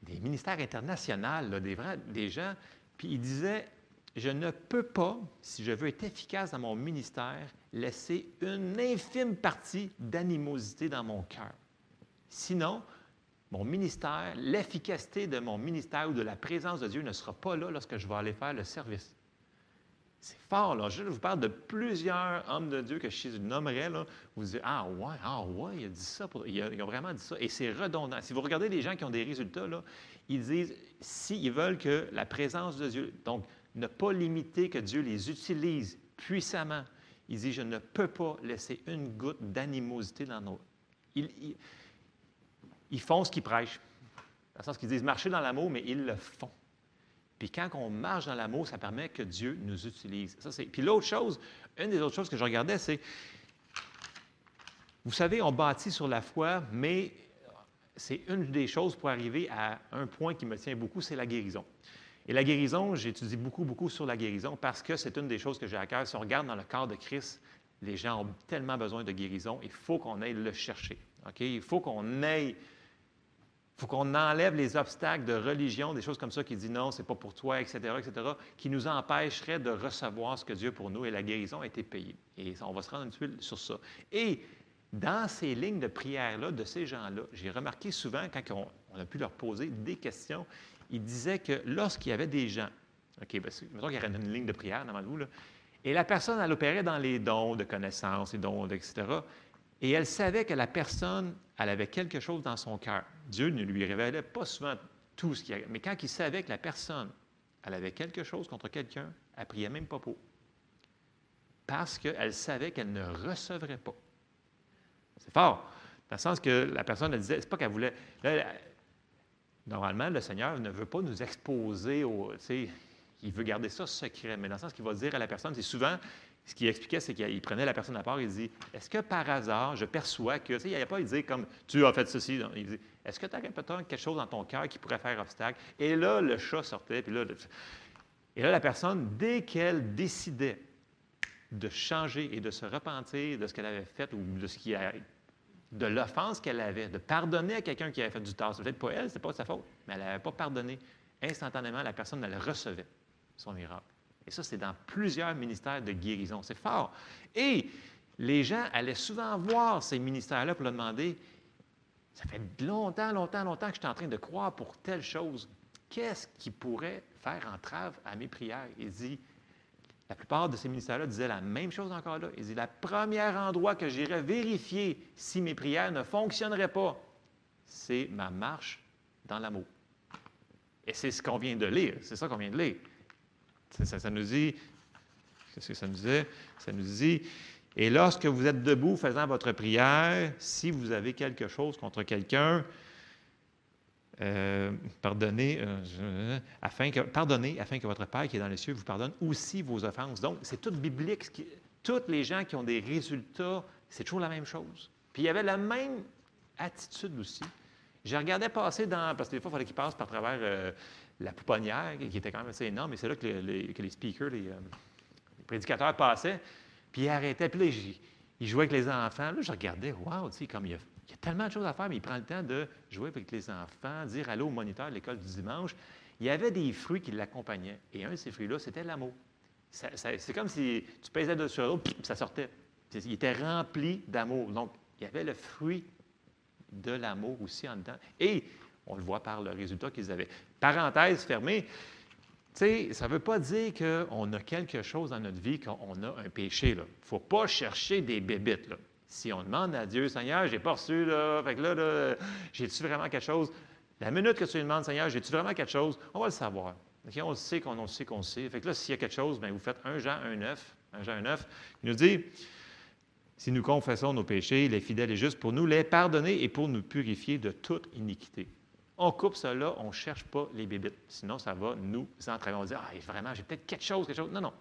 des ministères internationaux, des, des gens, puis ils disaient, je ne peux pas, si je veux être efficace dans mon ministère, laisser une infime partie d'animosité dans mon cœur. Sinon, mon ministère, l'efficacité de mon ministère ou de la présence de Dieu ne sera pas là lorsque je vais aller faire le service. C'est fort, là. Je vous parle de plusieurs hommes de Dieu que je nommerais, là. Vous dites, ah ouais, ah ouais, il a dit ça. Ils ont vraiment dit ça. Et c'est redondant. Si vous regardez les gens qui ont des résultats, là, ils disent, s'ils veulent que la présence de Dieu, donc ne pas limiter que Dieu les utilise puissamment, ils disent, je ne peux pas laisser une goutte d'animosité dans nos... Ils, ils- ils font ce qu'ils prêchent. Dans le sens qu'ils disent marcher dans l'amour, mais ils le font. Puis quand on marche dans l'amour, ça permet que Dieu nous utilise. Ça. Puis l'autre chose, une des autres choses que je regardais, c'est, vous savez, on bâtit sur la foi, mais c'est une des choses pour arriver à un point qui me tient beaucoup, c'est la guérison. Et la guérison, j'étudie beaucoup, beaucoup sur la guérison parce que c'est une des choses que j'ai à cœur. Si on regarde dans le corps de Christ, les gens ont tellement besoin de guérison, il faut qu'on aille le chercher. OK? Il faut qu'on aille il faut qu'on enlève les obstacles de religion, des choses comme ça qui disent non, c'est pas pour toi, etc., etc., qui nous empêcheraient de recevoir ce que Dieu pour nous et la guérison a été payée. Et on va se rendre un petit peu sur ça. Et dans ces lignes de prière-là, de ces gens-là, j'ai remarqué souvent, quand on, a pu leur poser des questions, ils disaient que lorsqu'il y avait des gens, OK, ben, c'est- mettons qu'il y avait une ligne de prière devant vous, là, et la personne, elle opérait dans les dons de connaissances, les dons, etc., et elle savait que la personne, elle avait quelque chose dans son cœur. Dieu ne lui révélait pas souvent tout ce qu'il y avait. Mais quand il savait que la personne, elle avait quelque chose contre quelqu'un, elle ne priait même pas pour. Parce qu'elle savait qu'elle ne recevrait pas. C'est fort. Dans le sens que la personne, elle disait, c'est pas qu'elle voulait. normalement, le Seigneur ne veut pas nous exposer au. il veut garder ça secret. Mais dans le sens qu'il va dire à la personne, c'est souvent. Ce qu'il expliquait, c'est qu'il prenait la personne à part et il dit Est-ce que par hasard, je perçois que. Tu sais, il n'y avait pas dire comme Tu as fait ceci. Il dit Est-ce que tu as peut-être quelque chose dans ton cœur qui pourrait faire obstacle Et là, le chat sortait. Puis là, et là, la personne, dès qu'elle décidait de changer et de se repentir de ce qu'elle avait fait ou de ce qui a, de l'offense qu'elle avait, de pardonner à quelqu'un qui avait fait du tort. C'est peut-être pas elle, c'est pas sa faute, mais elle n'avait pas pardonné. Instantanément, la personne, elle recevait son miracle. Et ça, c'est dans plusieurs ministères de guérison. C'est fort. Et les gens allaient souvent voir ces ministères-là pour leur demander Ça fait longtemps, longtemps, longtemps que je suis en train de croire pour telle chose. Qu'est-ce qui pourrait faire entrave à mes prières? Il dit la plupart de ces ministères-là disaient la même chose encore là. Ils disaient, le premier endroit que j'irais vérifier si mes prières ne fonctionneraient pas, c'est ma marche dans l'amour. Et c'est ce qu'on vient de lire. C'est ça qu'on vient de lire. Ça, ça- nous dit, qu'est-ce que ça nous disait? Ça nous dit, et lorsque vous êtes debout faisant votre prière, si vous avez quelque chose contre quelqu'un, euh, pardonnez, euh, afin que, pardonnez afin que votre Père qui est dans les cieux vous pardonne aussi vos offenses. Donc, c'est tout biblique. ce toutes les gens qui ont des résultats, c'est toujours la même chose. Puis il y avait la même attitude aussi. Je regardais passer dans. Parce que des fois, il fallait qu'ils passent par travers euh, la pouponnière, qui était quand même assez énorme, et c'est là que les, speakers, les, euh, les prédicateurs passaient, puis ils arrêtaient. Puis là, ils, jouaient avec les enfants. Là, je regardais, waouh, tu sais, comme il y, a, tellement de choses à faire, mais il prend le temps de jouer avec les enfants, dire allô au moniteur de l'école du dimanche. Il y avait des fruits qui l'accompagnaient. Et un de ces fruits-là, c'était l'amour. C'est comme si tu pesais dessus l'autre, ça sortait. Il était rempli d'amour. Donc, il y avait le fruit de l'amour aussi en dedans. Et on le voit par le résultat qu'ils avaient. Parenthèse fermée, ça ne veut pas dire qu'on a quelque chose dans notre vie, qu'on a un péché. Il ne faut pas chercher des bébites. Si on demande à Dieu, Seigneur, j'ai pas reçu, là, fait que là, là, j'ai-tu vraiment quelque chose? La minute que tu lui demandes, Seigneur, j'ai-tu vraiment quelque chose? On va le savoir. On le sait qu'on on sait qu'on le sait. Fait que là, s'il y a quelque chose, bien, vous faites 1 Jean 1, 9. 1 Jean 1, 9. Il nous dit Si nous confessons nos péchés, il est fidèle et juste pour nous les pardonner et pour nous purifier de toute iniquité. On coupe cela, on ne cherche pas les bébites. Sinon, ça va nous entraver. On va dire Ah, vraiment, j'ai peut-être quelque chose, quelque chose. Non, non.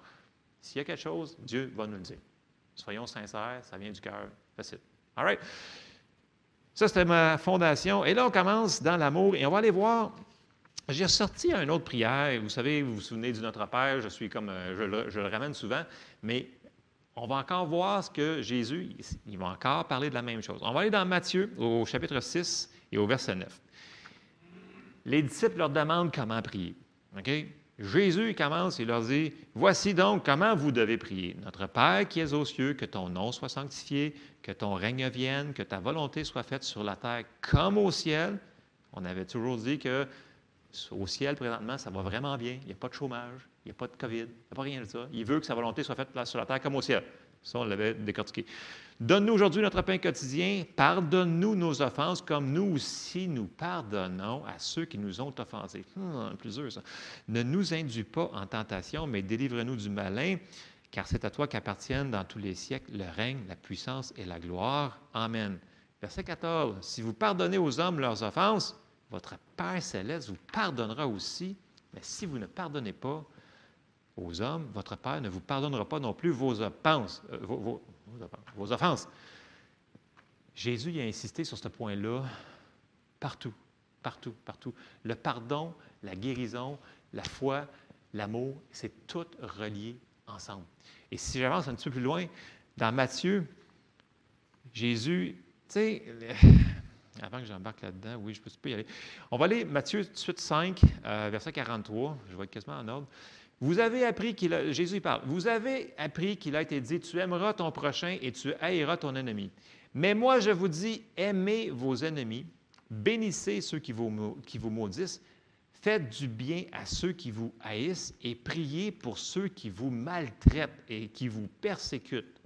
S'il y a quelque chose, Dieu va nous le dire. Soyons sincères, ça vient du cœur. Facile. All right? Ça, c'était ma fondation. Et là, on commence dans l'amour et on va aller voir. J'ai sorti une autre prière. Vous savez, vous vous souvenez du Notre Père, je suis comme, euh, je le ramène souvent, mais on va encore voir ce que Jésus, il va encore parler de la même chose. On va aller dans Matthieu au chapitre 6 et au verset 9. Les disciples leur demandent comment prier. OK? Jésus commence et leur dit Voici donc comment vous devez prier. Notre Père qui es aux cieux, que ton nom soit sanctifié, que ton règne vienne, que ta volonté soit faite sur la terre comme au ciel. On avait toujours dit que au ciel, présentement, ça va vraiment bien. Il n'y a pas de chômage, il n'y a pas de COVID, il n'y a pas rien de ça. Il veut que sa volonté soit faite sur la terre comme au ciel. Ça, on l'avait décortiqué. Donne-nous aujourd'hui notre pain quotidien. Pardonne-nous nos offenses comme nous aussi nous pardonnons à ceux qui nous ont offensés. Hum, plusieurs, ça. Ne nous induis pas en tentation, mais délivre-nous du malin, car c'est à toi qu'appartiennent dans tous les siècles le règne, la puissance et la gloire. Amen. Verset 14. Si vous pardonnez aux hommes leurs offenses, votre Père céleste vous pardonnera aussi. Mais si vous ne pardonnez pas aux hommes, votre Père ne vous pardonnera pas non plus vos offenses. euh, vos offenses. Jésus a insisté sur ce point-là partout, partout, partout. Le pardon, la guérison, la foi, l'amour, c'est tout relié ensemble. Et si j'avance un petit peu plus loin, dans Matthieu, Jésus, tu sais, avant que j'embarque là-dedans, oui, je peux, y aller. On va aller Matthieu tout de suite 5, euh, verset 43, je vais être quasiment en ordre. Vous avez appris qu'il a, Jésus parle, vous avez appris qu'il a été dit, tu aimeras ton prochain et tu haïras ton ennemi. Mais moi, je vous dis, aimez vos ennemis, bénissez ceux qui vous, qui vous maudissent, faites du bien à ceux qui vous haïssent et priez pour ceux qui vous maltraitent et qui vous persécutent.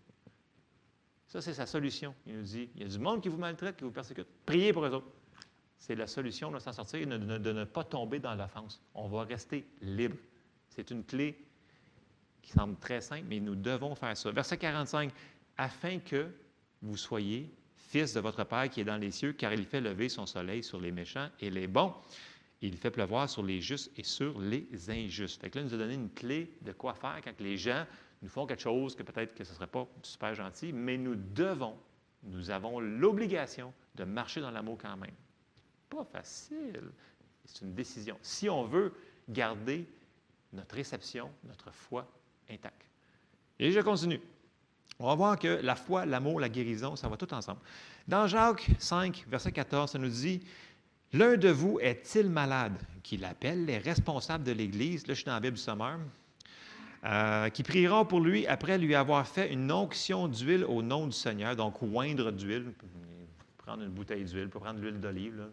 Ça, c'est sa solution. Il nous dit, il y a du monde qui vous maltraite, qui vous persécute. Priez pour eux autres. C'est la solution de s'en sortir, de, de- de ne pas tomber dans l'offense. On va rester libre. C'est une clé qui semble très simple, mais nous devons faire ça. Verset 45, afin que vous soyez fils de votre Père qui est dans les cieux, car il fait lever son soleil sur les méchants et les bons. Il fait pleuvoir sur les justes et sur les injustes. Fait que là, il nous a donné une clé de quoi faire quand les gens nous font quelque chose que peut-être que ce ne serait pas super gentil, mais nous devons, nous avons l'obligation de marcher dans l'amour quand même. Pas facile. C'est une décision. Si on veut garder notre réception, notre foi intacte. Et je continue. On va voir que la foi, l'amour, la guérison, ça va tout ensemble. Dans Jacques 5, verset 14, ça nous dit L'un de vous est-il malade Qu'il appelle les responsables de l'Église, là je suis dans la Bible Sommeur, euh, qui prieront pour lui après lui avoir fait une onction d'huile au nom du Seigneur, donc oindre d'huile. Prendre une bouteille d'huile, pouvez prendre l'huile d'olive,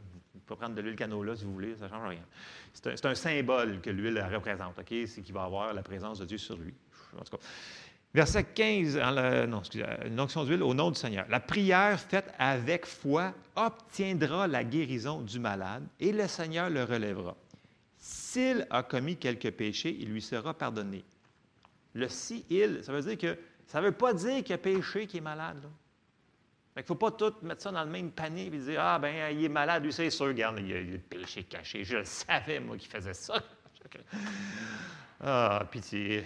pouvez prendre de l'huile canola si vous voulez, ça ne change rien. C'est un, symbole que l'huile représente, OK? C'est qu'il va avoir la présence de Dieu sur lui. En tout cas. Verset 15, en la- non, excusez, une onction d'huile au nom du Seigneur. La prière faite avec foi obtiendra la guérison du malade et le Seigneur le relèvera. S'il a commis quelque péché, il lui sera pardonné. Le si il, ça veut dire que ça ne veut pas dire qu'il a péché qui est malade. là. Qu'il ne faut pas tout mettre ça dans le même panier et dire Ah, ben, il est malade, lui, c'est sûr, regarde, il a il le péché caché. Je le savais, moi, qu'il faisait ça. Ah, pitié.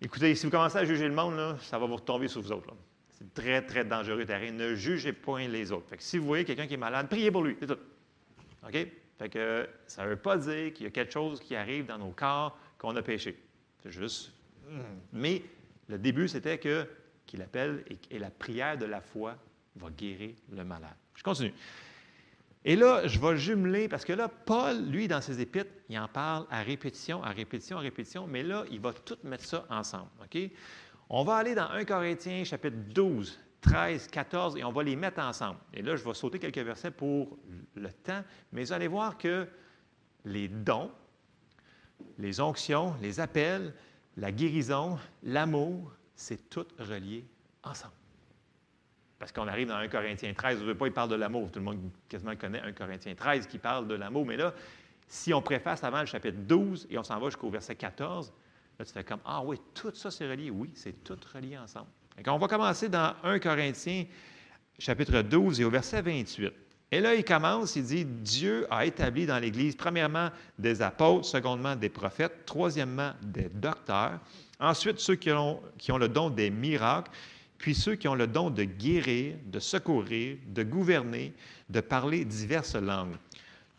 Écoutez, si vous commencez à juger le monde, là, ça va vous retomber sur vous autres. C'est très, très dangereux terrain. Ne jugez point les autres. Fait que si vous voyez quelqu'un qui est malade, priez pour lui. C'est tout. OK? Fait que ça ne veut pas dire qu'il y a quelque chose qui arrive dans nos corps qu'on a péché. C'est juste. hmm. Mais le début, c'était que qu'il appelle et la prière de la foi va guérir le malade. Je continue. Et là, je vais jumeler, parce que là, Paul, lui, dans ses épîtres, il en parle à répétition, à répétition, à répétition, mais là, il va tout mettre ça ensemble. On va aller dans 1 Corinthiens, chapitre 12, 13, 14, et on va les mettre ensemble. Et là, je vais sauter quelques versets pour le temps, mais vous allez voir que les dons, les onctions, les appels, la guérison, l'amour, c'est tout relié ensemble. Parce qu'on arrive dans 1 Corinthiens 13, je ne veux pas, il parle de l'amour. Tout le monde quasiment connaît 1 Corinthiens 13 qui parle de l'amour, mais là, Si on préface avant le chapitre 12 et on s'en va jusqu'au verset 14, là, tu fais comme Ah oui, tout ça c'est relié. Oui, c'est tout relié ensemble. On va commencer dans 1 Corinthiens, chapitre 12 et au verset 28. Et là, il commence, il dit Dieu a établi dans l'Église, premièrement, des apôtres, secondement, des prophètes, troisièmement, des docteurs, ensuite, ceux qui ont, qui ont le don des miracles, puis ceux qui ont le don de guérir, de secourir, de gouverner, de parler diverses langues.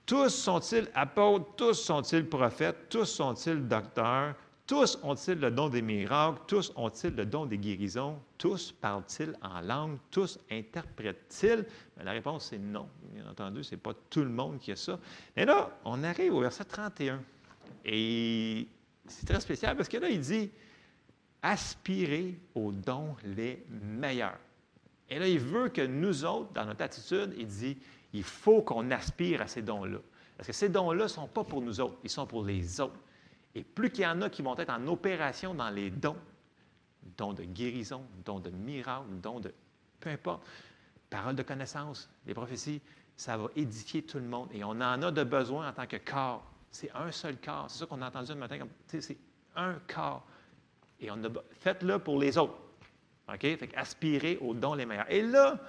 Tous sont-ils apôtres, tous sont-ils prophètes, tous sont-ils docteurs, tous ont-ils le don des miracles, tous ont-ils le don des guérisons, tous parlent-ils en langue, tous interprètent-ils? la réponse est non. Bien entendu, ce n'est pas tout le monde qui a ça. Mais là, on arrive au verset 31. Et c'est très spécial parce que là, il dit aspirez aux dons les meilleurs. Et là, il veut que nous autres, dans notre attitude, il dit il faut qu'on aspire à ces dons-là. Parce que ces dons-là ne sont pas pour nous autres, ils sont pour les autres. Et plus qu'il y en a qui vont être en opération dans les dons, dons de guérison, dons de miracle, dons de peu importe, paroles de connaissance, les prophéties, ça va édifier tout le monde. Et on en a de besoin en tant que corps. C'est un seul corps. C'est ça qu'on a entendu ce matin. C'est un corps. Et on a faites-le pour les autres. OK? Fait aspirer aux dons les meilleurs. Et là,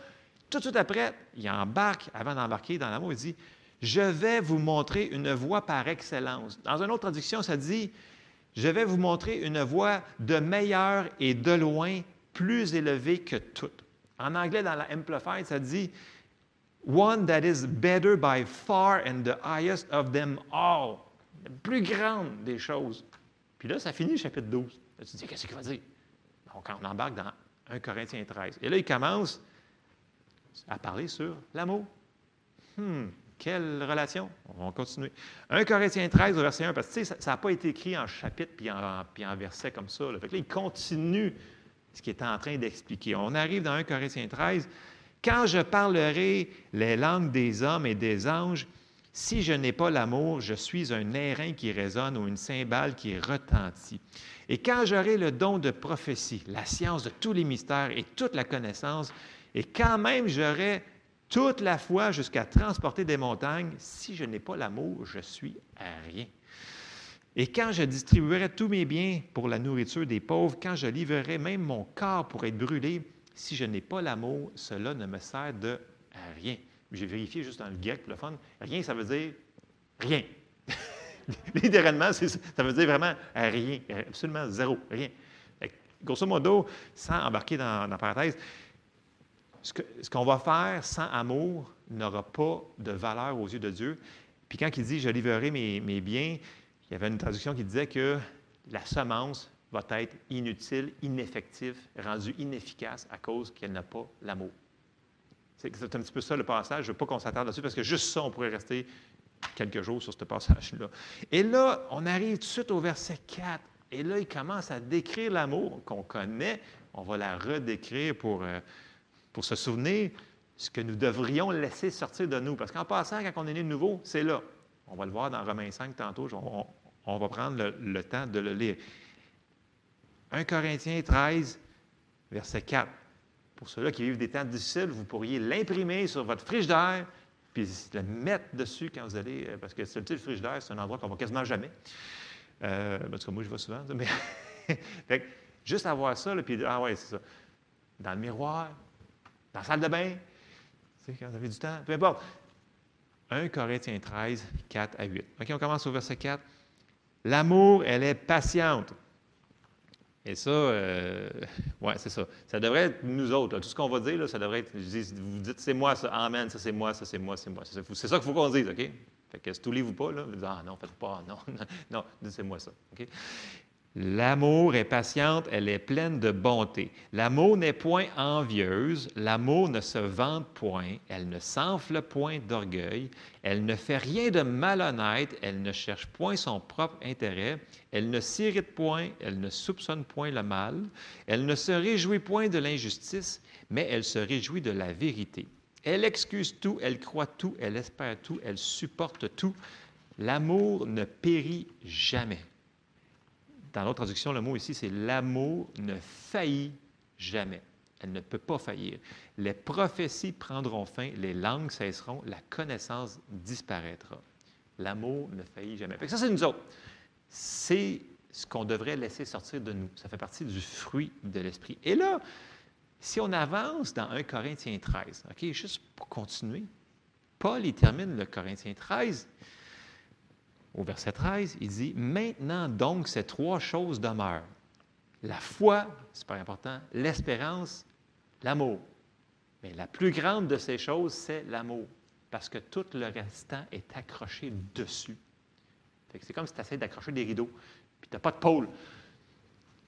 tout de suite après, il embarque, avant d'embarquer dans l'amour, il dit Je vais vous montrer une voie par excellence. Dans une autre traduction, ça dit Je vais vous montrer une voie de meilleure et de loin plus élevée que toutes. En anglais, dans la Amplified, ça dit One that is better by far and the highest of them all. La plus grande des choses. Puis là, ça finit chapitre 12. Tu te dis Qu'est-ce qu'il va dire? Donc, on embarque dans 1 Corinthiens 13. Et là, il commence à parler sur l'amour. Hum, quelle relation? On va continuer. 1 Corinthiens 13, verset 1, parce que ça n'a pas été écrit en chapitre puis en, verset comme ça. Là, il continue ce qu'il est en train d'expliquer. On arrive dans 1 Corinthiens 13. Quand je parlerai les langues des hommes et des anges, si je n'ai pas l'amour, je suis un airain qui résonne ou une cymbale qui retentit. Et quand j'aurai le don de prophétie, la science de tous les mystères et toute la connaissance, et quand même, j'aurai toute la foi jusqu'à transporter des montagnes. Si je n'ai pas l'amour, je suis à rien. Et quand je distribuerai tous mes biens pour la nourriture des pauvres, quand je livrerai même mon corps pour être brûlé, si je n'ai pas l'amour, cela ne me sert de rien. J'ai vérifié juste dans le grec le fun. Rien, ça veut dire rien. Littéralement, ça veut dire vraiment rien, absolument zéro, rien. grosso modo, sans embarquer dans, la parenthèse, ce qu'on va faire sans amour n'aura pas de valeur aux yeux de Dieu. Puis quand il dit je livrerai mes, mes biens, il y avait une traduction qui disait que la semence va être inutile, ineffective, rendue inefficace à cause qu'elle n'a pas l'amour. C'est un petit peu ça le passage. Je ne veux pas qu'on s'attarde dessus parce que juste ça, on pourrait rester quelques jours sur ce passage-là. Et là, on arrive tout de suite au verset 4. Et là, il commence à décrire l'amour qu'on connaît. On va la redécrire pour, euh, pour se souvenir ce que nous devrions laisser sortir de nous. Parce qu'en passant, quand on est né de nouveau, c'est là. On va le voir dans Romains 5 tantôt. On, va prendre le, temps de le lire. 1 Corinthiens 13, verset 4. Pour ceux-là qui vivent des temps difficiles, vous pourriez l'imprimer sur votre frigidaire, puis le mettre dessus quand vous allez. Euh, parce que ce petit frigidaire, c'est un endroit qu'on va quasiment jamais. Euh, en tout cas, moi, je vais souvent. Mais fait, juste avoir ça, puis ah ouais, c'est ça. Dans le miroir, dans la salle de bain, quand vous avez du temps, peu importe. 1 Corinthiens 13, 4 à 8. OK, on commence au verset 4. L'amour, elle est patiente. Et ça, euh, ouais, c'est ça. Ça devrait être nous autres. Tout ce qu'on va dire, là, ça devrait être. vous dites, c'est moi, ça, Amen, ça, c'est moi, ça, c'est moi, c'est moi. C'est ça, qu'il faut qu'on dise, OK? Fait que ou pas, là, vous dites, ah non, faites pas, non, non, non, c'est moi ça. OK? L'amour est patiente, elle est pleine de bonté. L'amour n'est point envieuse, l'amour ne se vante point, elle ne s'enfle point d'orgueil, elle ne fait rien de malhonnête, elle ne cherche point son propre intérêt, elle ne s'irrite point, elle ne soupçonne point le mal, elle ne se réjouit point de l'injustice, mais elle se réjouit de la vérité. Elle excuse tout, elle croit tout, elle espère tout, elle supporte tout. L'amour ne périt jamais. Dans l'autre traduction, le mot ici, c'est l'amour ne faillit jamais. Elle ne peut pas faillir. Les prophéties prendront fin, les langues cesseront, la connaissance disparaîtra. L'amour ne faillit jamais. Ça, c'est nous autres. C'est ce qu'on devrait laisser sortir de nous. Ça fait partie du fruit de l'esprit. Et là, si on avance dans 1 Corinthiens 13, OK, juste pour continuer, Paul, il termine le Corinthiens 13, au verset 13, il dit Maintenant donc, ces trois choses demeurent la foi, c'est pas important, l'espérance, l'amour. Mais la plus grande de ces choses, c'est l'amour, parce que tout le restant est accroché dessus. C'est comme si tu essaies d'accrocher des rideaux, puis tu n'as pas de pôle.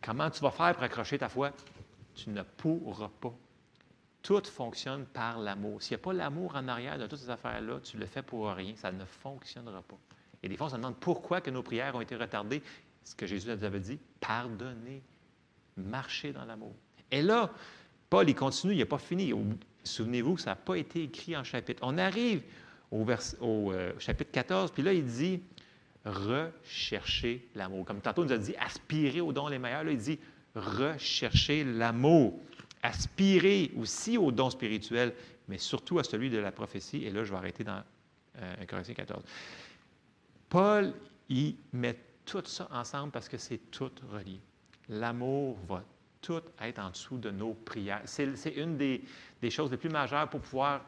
Comment tu vas faire pour accrocher ta foi? Tu ne pourras pas. Tout fonctionne par l'amour. S'il n'y a pas l'amour en arrière de toutes ces affaires-là, tu le fais pour rien, ça ne fonctionnera pas. Et des fois, on se demande pourquoi que nos prières ont été retardées. Ce que Jésus nous avait dit, pardonnez, marchez dans l'amour. Et là, Paul, il continue, il n'a pas fini. Souvenez-vous que ça n'a pas été écrit en chapitre. On arrive au, euh, chapitre 14, puis là, il dit rechercher l'amour. Comme tantôt, il nous a dit aspirer aux dons les meilleurs. Là, il dit rechercher l'amour. Aspirer aussi aux dons spirituels, mais surtout à celui de la prophétie. Et là, je vais arrêter dans euh, 1 Corinthiens 14. Paul, il met tout ça ensemble parce que c'est tout relié. L'amour va tout être en dessous de nos prières. C'est une des, choses les plus majeures pour pouvoir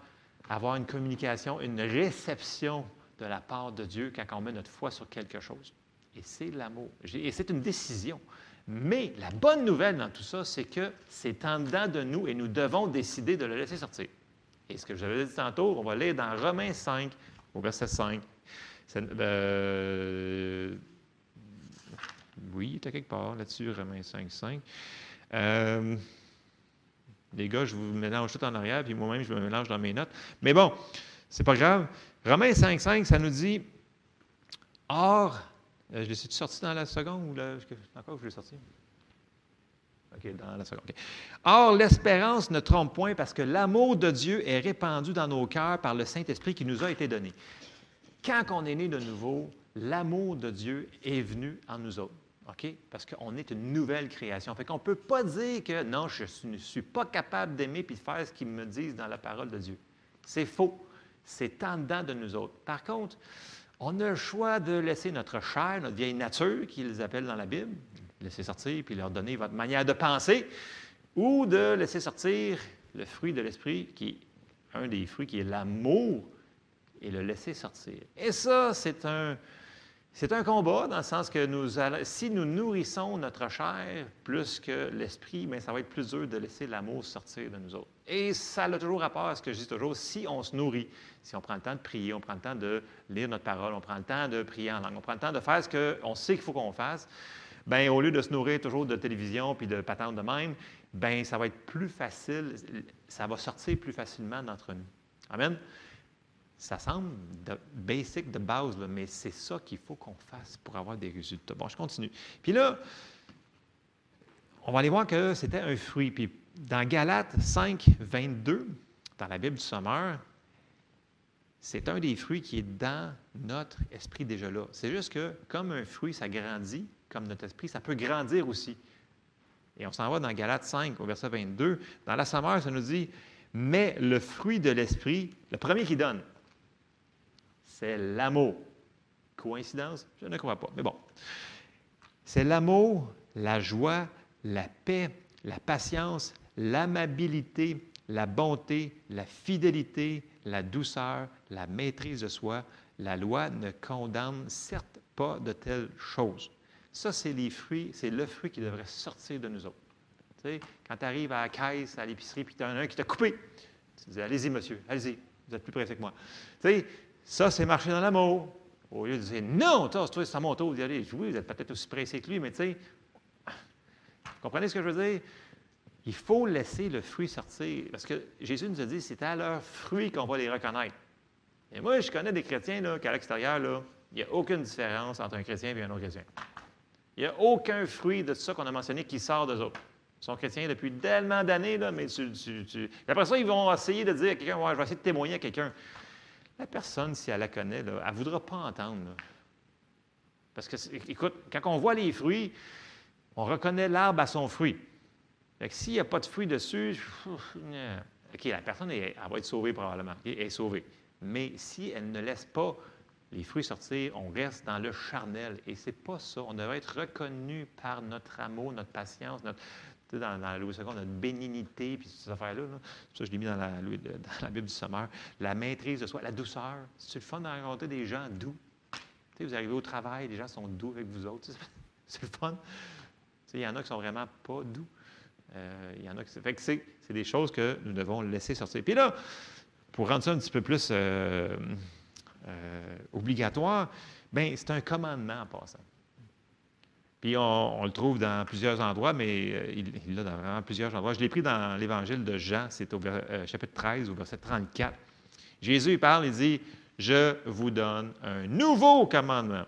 avoir une communication, une réception de la part de Dieu quand on met notre foi sur quelque chose. Et c'est l'amour. Et c'est une décision. Mais la bonne nouvelle dans tout ça, c'est que c'est en dedans de nous et nous devons décider de le laisser sortir. Et ce que je vous avais dit tantôt, on va lire dans Romains 5, au verset 5. Euh, oui, il était quelque part là-dessus, Romains 5, 5. Euh, les gars, je vous mélange tout en arrière, puis moi-même, je me mélange dans mes notes. Mais bon, c'est pas grave. Romains 5, 5, ça nous dit Or, euh, je l'ai sorti dans la seconde ou là, encore je l'ai sorti? OK, dans la seconde. Or, l'espérance ne trompe point parce que l'amour de Dieu est répandu dans nos cœurs par le Saint-Esprit qui nous a été donné. Quand on est né de nouveau, l'amour de Dieu est venu en nous autres. OK? Parce qu'on est une nouvelle création. Fait qu'on ne peut pas dire que non, je ne suis pas capable d'aimer et de faire ce qu'ils me disent dans la parole de Dieu. C'est faux. C'est en dedans de nous autres. Par contre, on a le choix de laisser notre chair, notre vieille nature, qu'ils appellent dans la Bible, laisser sortir puis leur donner votre manière de penser, ou de laisser sortir le fruit de l'esprit, qui est un des fruits qui est l'amour, et le laisser sortir. Et ça, c'est un, c'est un combat dans le sens que nous si nous nourrissons notre chair plus que l'esprit, ça va être plus dur de laisser l'amour sortir de nous autres. Et ça a toujours rapport à ce que je dis toujours, si on se nourrit, si on prend le temps de prier, on prend le temps de lire notre parole, on prend le temps de prier en langue, on prend le temps de faire ce qu'on sait qu'il faut qu'on fasse, bien, au lieu de se nourrir toujours de télévision puis de patente de même, bien, ça va être plus facile, ça va sortir plus facilement d'entre nous. Amen? Ça semble basic, de base, mais c'est ça qu'il faut qu'on fasse pour avoir des résultats. Bon, je continue. Puis là, on va aller voir que c'était un fruit. Puis dans Galates 5, 22, dans la Bible du Sommeur, c'est un des fruits qui est dans notre esprit déjà là. C'est juste que comme un fruit, ça grandit, comme notre esprit, ça peut grandir aussi. Et on s'en va dans Galates 5, au verset 22. Dans la Sommeur, ça nous dit, mais le fruit de l'esprit, le premier qui donne, c'est l'amour. Coïncidence? Je ne crois pas, mais bon. C'est l'amour, la joie, la paix, la patience, l'amabilité, la bonté, la fidélité, la douceur, la maîtrise de soi. La loi ne condamne certes pas de telles choses. Ça, c'est les fruits, c'est le fruit qui devrait sortir de nous autres. Tu sais, quand tu arrives à la caisse, à l'épicerie, puis tu as un qui t'a coupé, tu dis Allez-y, monsieur, allez-y, vous êtes plus pressé que moi. Tu sais, ça, c'est marcher dans l'amour. Au lieu de dire non, toi, c'est à mon tour d'y aller. Oui, vous êtes peut-être aussi pressé que lui, mais tu sais, comprenez ce que je veux dire? Il faut laisser le fruit sortir. Parce que Jésus nous a dit, c'est à leurs fruits qu'on va les reconnaître. Et moi, je connais des chrétiens là, qu'à l'extérieur, il n'y a aucune différence entre un chrétien et un autre chrétien. Il n'y a aucun fruit de ça qu'on a mentionné qui sort d'eux autres. Ils sont chrétiens depuis tellement d'années, mais tu, tu, après ça, ils vont essayer de dire à quelqu'un, ouais, je vais essayer de témoigner à quelqu'un. La personne, si elle la connaît, elle ne voudra pas entendre. Parce que, écoute, quand on voit les fruits, on reconnaît l'arbre à son fruit. s'il n'y a pas de fruits dessus, OK, la personne, va être sauvée probablement. Elle est sauvée. Mais si elle ne laisse pas les fruits sortis, on reste dans le charnel. Et c'est pas ça. On devrait être reconnu par notre amour, notre patience, notre, dans, dans Louis II, notre bénignité, puis ces affaires-là. là. ça, je l'ai mis dans la, Bible du Sommeur. La maîtrise de soi, la douceur. C'est le fun de rencontrer des gens doux. Vous arrivez au travail, les gens sont doux avec vous autres. C'est le fun. Il y en a qui sont vraiment pas doux. Euh, il y en a qui. Fait que c'est, c'est des choses que nous devons laisser sortir. Puis là, pour rendre ça un petit peu plus euh, euh, obligatoire, ben c'est un commandement en passant. Puis on, le trouve dans plusieurs endroits, mais euh, il l'a dans vraiment plusieurs endroits. Je l'ai pris dans l'Évangile de Jean, c'est au euh, chapitre 13, au verset 34. Jésus il parle, il dit, Je vous donne un nouveau commandement.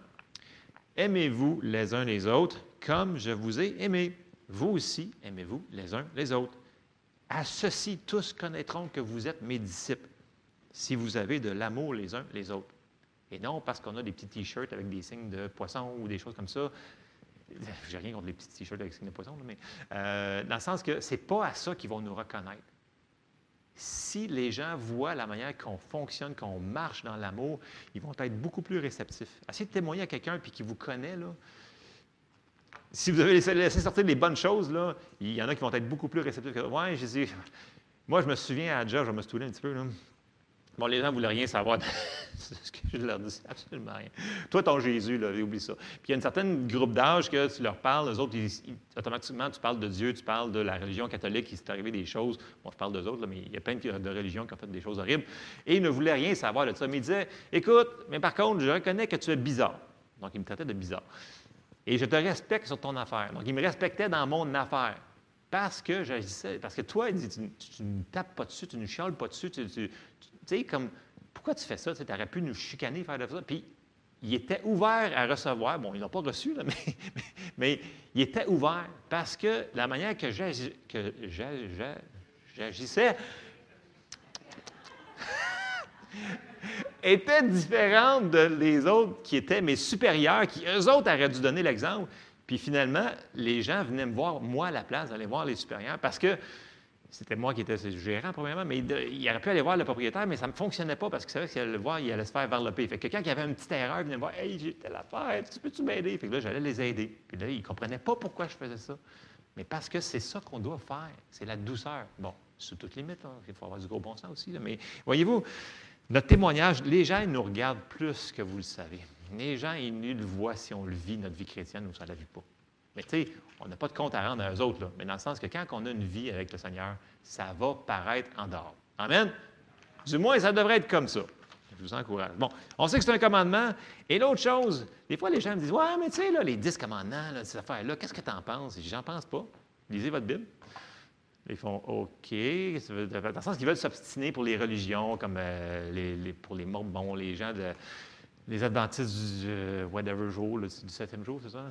Aimez-vous les uns les autres comme je vous ai aimé. Vous aussi, aimez-vous les uns les autres. À ceci, tous connaîtront que vous êtes mes disciples, si vous avez de l'amour les uns les autres. Et non parce qu'on a des petits T-shirts avec des signes de poisson ou des choses comme ça. J'ai rien contre les petits T-shirts avec signes de poisson, là, mais euh, dans le sens que c'est pas à ça qu'ils vont nous reconnaître. Si les gens voient la manière qu'on fonctionne, qu'on marche dans l'amour, ils vont être beaucoup plus réceptifs. Essayez de témoigner à quelqu'un puis qui vous connaît, là. Si vous avez laissé, sortir les bonnes choses, là, il y en a qui vont être beaucoup plus réceptifs que Ouais, dis, moi, je me souviens à George, je me souviens un petit peu. Là. Bon, les gens ne voulaient rien savoir de ce que je leur dis, c'est absolument rien. Toi, ton Jésus, là, oublie ça. Puis il y a une certaine groupe d'âge que tu leur parles, les autres, automatiquement, tu parles de Dieu, tu parles de la religion catholique, il s'est arrivé des choses. Bon, je parle d'eux autres, là, mais il y a plein de, religions qui ont fait des choses horribles. Et ils ne voulaient rien savoir de ça. Mais ils disaient, écoute, mais par contre, je reconnais que tu es bizarre. Donc, ils me traitaient de bizarre. Et je te respecte sur ton affaire. Donc, ils me respectaient dans mon affaire. Parce que j'agissais. Parce que toi, tu, ne tapes pas dessus, tu ne chiales pas dessus. Tu- comme, pourquoi tu fais ça? Tu aurais pu nous chicaner, faire de ça. Puis, il était ouvert à recevoir. Bon, il n'a pas reçu, mais, mais, mais il était ouvert parce que la manière que j'agi- que j'a- j'a- j'agissais était différente de les autres qui étaient mes supérieurs, qui eux autres auraient dû donner l'exemple. Puis finalement, les gens venaient me voir, moi, à la place d'aller voir les supérieurs, parce que c'était moi qui étais le gérant, premièrement, mais il, aurait pu aller voir le propriétaire, mais ça ne fonctionnait pas parce qu'il savait que s'il allait le voir, il allait se faire varloper. Fait que quand il y avait une petite erreur, il venait me voir Hey, j'ai telle affaire, tu peux-tu m'aider? Fait que là, j'allais les aider. Puis là, ils ne comprenaient pas pourquoi je faisais ça. Mais parce que c'est ça qu'on doit faire. C'est la douceur. Bon, sous toutes limites, il faut avoir du gros bon sens aussi. Mais voyez-vous, notre témoignage, les gens ils nous regardent plus que vous le savez. Les gens, ils nous le voient si on le vit, notre vie chrétienne, ou on ne la vit pas. Mais tu sais, on n'a pas de compte à rendre à eux autres, là. mais dans le sens que quand on a une vie avec le Seigneur, ça va paraître en dehors. Amen? Du moins, ça devrait être comme ça. Je vous encourage. Bon, on sait que c'est un commandement. Et l'autre chose, des fois, les gens me disent Ouais, mais tu sais, là, les dix commandements, ces affaires-là, qu'est-ce que tu en penses? J'en pense pas. Lisez votre Bible. Ils font OK. Dans le sens qu'ils veulent s'obstiner pour les religions, comme euh, pour les mormons, les gens de. Les adventistes du euh, whatever jour, du septième jour, c'est ça?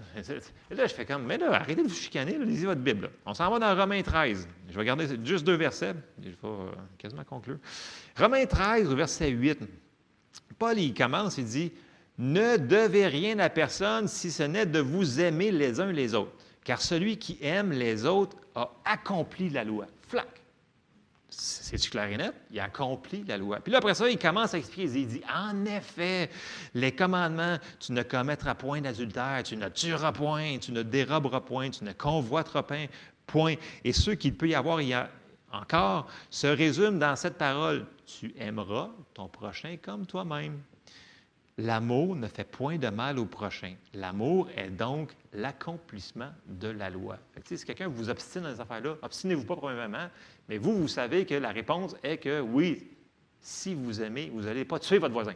Et là, je fais comme, mais là, arrêtez de vous chicaner, lisez votre Bible. On s'en va dans Romains 13. Je vais regarder juste deux versets. et Je vais euh, quasiment conclure. Romains 13, au verset 8. Paul, il commence, il dit Ne devez rien à personne si ce n'est de vous aimer les uns les autres. Car celui qui aime les autres a accompli la loi. Flac. C'est-tu clair et net? Il a accompli la loi. Puis là, après ça, il commence à expliquer. Il dit En effet, les commandements, tu ne commettras point d'adultère, tu ne tueras point, tu ne déroberas point, tu ne convoiteras point, point. Et ceux qu'il peut y avoir, il y a encore, se résument dans cette parole Tu aimeras ton prochain comme toi-même. L'amour ne fait point de mal au prochain. L'amour est donc l'accomplissement de la loi. Si quelqu'un vous obstine dans ces affaires-là, obstinez-vous pas premièrement, mais vous, vous savez que la réponse est que oui, si vous aimez, vous n'allez pas tuer votre voisin,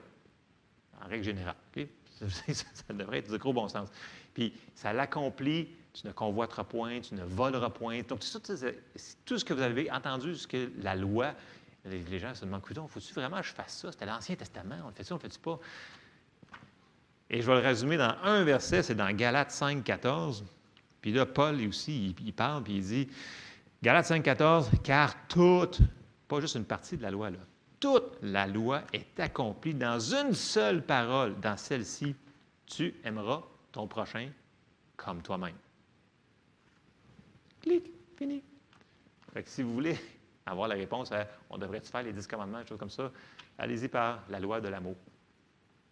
en règle générale. Ça, devrait être du gros bon sens. Puis ça l'accomplit, tu ne convoiteras point, tu ne voleras point. Donc, c'est- tout ce que vous avez entendu, ce que la loi, les, gens se demandent, coudonc, faut-tu vraiment que je fasse ça? C'était l'Ancien Testament, on le fait ça, on le fait pas? Et je vais le résumer dans un verset, c'est dans Galates 5, 14. Puis là, Paul aussi, il parle, puis il dit, Galates 5, 14, car toute, pas juste une partie de la loi, là, toute la loi est accomplie dans une seule parole, dans celle-ci, tu aimeras ton prochain comme toi-même. Clic, fini. Fait que si vous voulez avoir la réponse à on devrait-tu faire les dix commandements, des choses comme ça, allez-y par la loi de l'amour.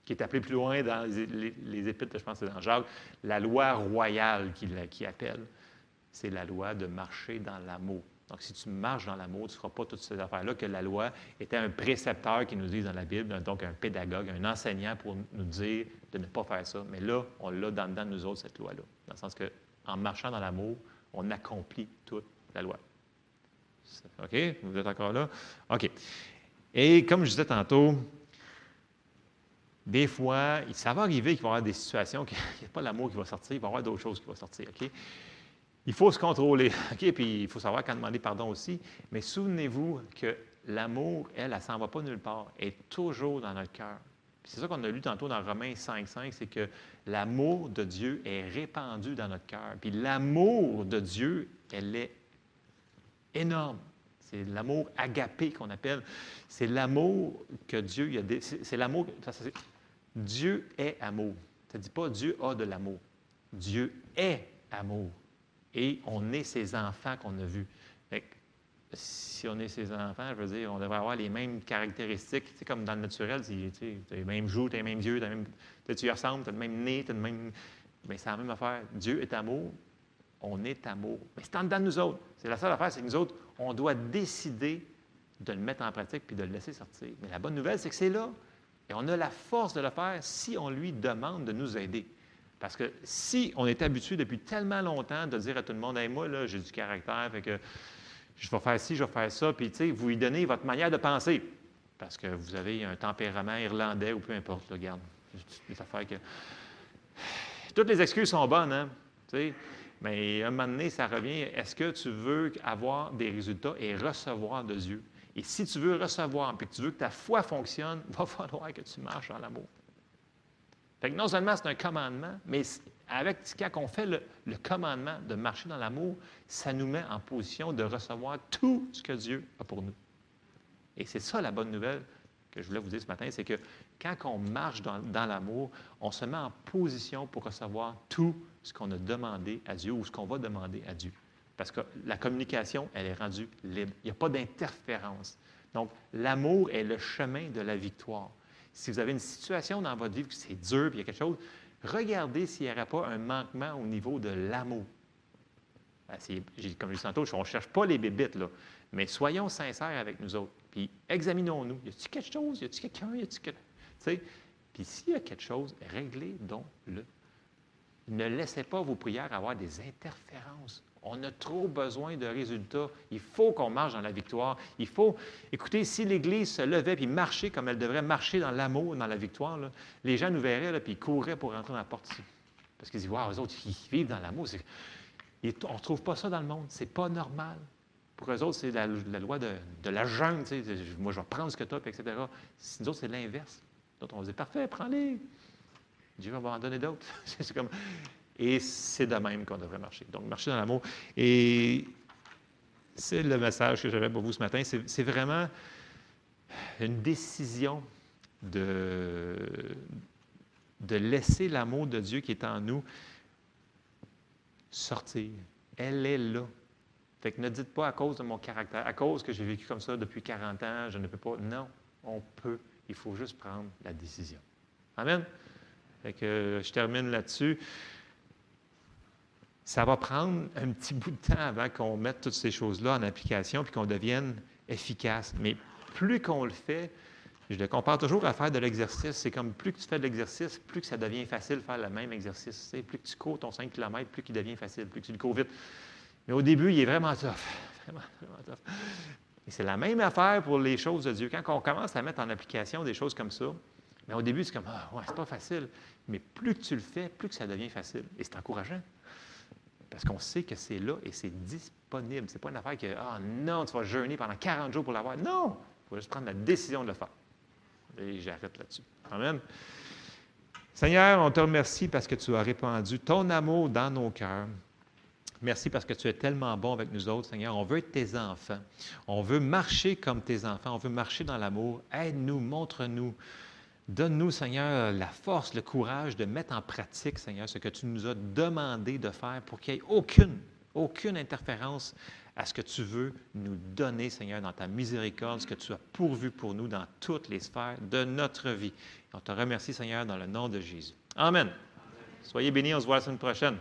qui est appelée plus loin dans les, épîtres, je pense que c'est dans Jacques, la loi royale qui appelle. C'est la loi de marcher dans l'amour. Donc, si tu marches dans l'amour, tu ne feras pas toutes ces affaires-là, que la loi était un précepteur qui nous dit dans la Bible, donc un pédagogue, un enseignant pour nous dire de ne pas faire ça. Mais là, on l'a dans, de nous autres, cette loi-là. Dans le sens que, en marchant dans l'amour, on accomplit toute la loi. OK? Vous êtes encore là? OK. Et comme je disais tantôt, des fois, ça va arriver qu'il va y avoir des situations qu'il n'y a pas l'amour qui va sortir, il va y avoir d'autres choses qui vont sortir. OK? Il faut se contrôler. OK? Puis il faut savoir quand demander pardon aussi. Mais souvenez-vous que l'amour, elle, elle ne s'en va pas nulle part. Elle est toujours dans notre cœur. C'est ça qu'on a lu tantôt dans Romains 5,5, c'est que l'amour de Dieu est répandu dans notre cœur. Puis l'amour de Dieu, elle est énorme. C'est l'amour agapé qu'on appelle. C'est l'amour que Dieu a. C'est l'amour. Dieu est amour. Ça ne dit pas Dieu a de l'amour. Dieu est amour. Et on est ses enfants qu'on a vus. Si on est ses enfants, je veux dire, on devrait avoir les mêmes caractéristiques. Tu sais, comme dans le naturel, tu as les mêmes joues, tu as les mêmes yeux, les mêmes- tu sais, y ressembles, tu as le même nez, tu as le même. C'est la même affaire. Dieu est amour, on est amour. Mais c'est en dedans de nous autres. C'est la seule affaire, c'est que nous autres, on doit décider de le mettre en pratique puis de le laisser sortir. Mais la bonne nouvelle, c'est que c'est là. Et on a la force de le faire si on lui demande de nous aider. Parce que si on est habitué depuis tellement longtemps de dire à tout le monde, moi, là, j'ai du caractère, fait que je vais faire ci, je vais faire ça, puis tu sais, vous lui donnez votre manière de penser. Parce que vous avez un tempérament irlandais ou peu importe, là, regarde. Des affaires que. Toutes les excuses sont bonnes, hein? Mais à un moment donné, ça revient, est-ce que tu veux avoir des résultats et recevoir de Dieu? Et si tu veux recevoir, puis que tu veux que ta foi fonctionne, il va falloir que tu marches dans l'amour. Non seulement c'est un commandement, mais avec quand on fait le, le commandement de marcher dans l'amour, ça nous met en position de recevoir tout ce que Dieu a pour nous. Et c'est ça la bonne nouvelle que je voulais vous dire ce matin, c'est que quand on marche dans, dans l'amour, on se met en position pour recevoir tout ce qu'on a demandé à Dieu ou ce qu'on va demander à Dieu. Parce que la communication, elle est rendue libre. Il n'y a pas d'interférence. Donc, l'amour est le chemin de la victoire. Si vous avez une situation dans votre vie que c'est dur, puis il y a quelque chose, regardez s'il n'y aurait pas un manquement au niveau de l'amour. Ben, comme je disais tantôt, on ne cherche pas les bébites, là. Mais soyons sincères avec nous autres. Puis examinons-nous. Y a-t-il quelque chose? Y a-t-il quelqu'un? Y a-t-il? Puis s'il y a quelque chose, réglez donc-le. Ne laissez pas vos prières avoir des interférences. On a trop besoin de résultats. Il faut qu'on marche dans la victoire. Il faut. Écoutez, si l'Église se levait puis marchait comme elle devrait marcher dans l'amour, dans la victoire, les gens nous verraient puis ils courraient pour rentrer dans la porte. Parce qu'ils disent Waouh, eux autres, ils vivent dans l'amour. Et on ne trouve pas ça dans le monde. C'est pas normal. Pour eux autres, c'est la, loi de, la jungle. tu sais. Moi, je vais prendre ce que tu as, etc. Nous autres, c'est l'inverse. D'autres, on dire Parfait, prends-les. Dieu va en donner d'autres. c'est comme... Et c'est de même qu'on devrait marcher. Donc, marcher dans l'amour. Et c'est le message que j'avais pour vous ce matin. C'est vraiment une décision de, de laisser l'amour de Dieu qui est en nous sortir. Elle est là. Fait que ne dites pas à cause de mon caractère, à cause que j'ai vécu comme ça depuis 40 ans, je ne peux pas. Non, on peut. Il faut juste prendre la décision. Amen. Fait que euh, je termine là-dessus. Ça va prendre un petit bout de temps avant qu'on mette toutes ces choses-là en application puis qu'on devienne efficace. Mais plus qu'on le fait, je le compare toujours à faire de l'exercice. C'est comme plus que tu fais de l'exercice, plus que ça devient facile de faire le même exercice. Plus que tu cours ton 5 km, plus qu'il devient facile, plus que tu le cours vite. Mais au début, il est vraiment tough. Vraiment, vraiment tough. Et c'est la même affaire pour les choses de Dieu. Quand on commence à mettre en application des choses comme ça, mais au début, c'est comme Ah, ouais, c'est pas facile. Mais plus que tu le fais, plus que ça devient facile. Et c'est encourageant. Parce qu'on sait que c'est là et c'est disponible. Ce n'est pas une affaire que Ah non, tu vas jeûner pendant 40 jours pour l'avoir. Non! Il faut juste prendre la décision de le faire. Et j'arrête là-dessus. Amen. Seigneur, on te remercie parce que tu as répandu ton amour dans nos cœurs. Merci parce que tu es tellement bon avec nous autres, Seigneur. On veut être tes enfants. On veut marcher comme tes enfants. On veut marcher dans l'amour. Aide-nous, montre-nous. Donne-nous, Seigneur, la force, le courage de mettre en pratique, Seigneur, ce que tu nous as demandé de faire pour qu'il n'y ait aucune Aucune interférence à ce que tu veux nous donner, Seigneur, dans ta miséricorde, ce que tu as pourvu pour nous dans toutes les sphères de notre vie. On te remercie, Seigneur, dans le nom de Jésus. Amen. Soyez bénis, on se voit la semaine prochaine.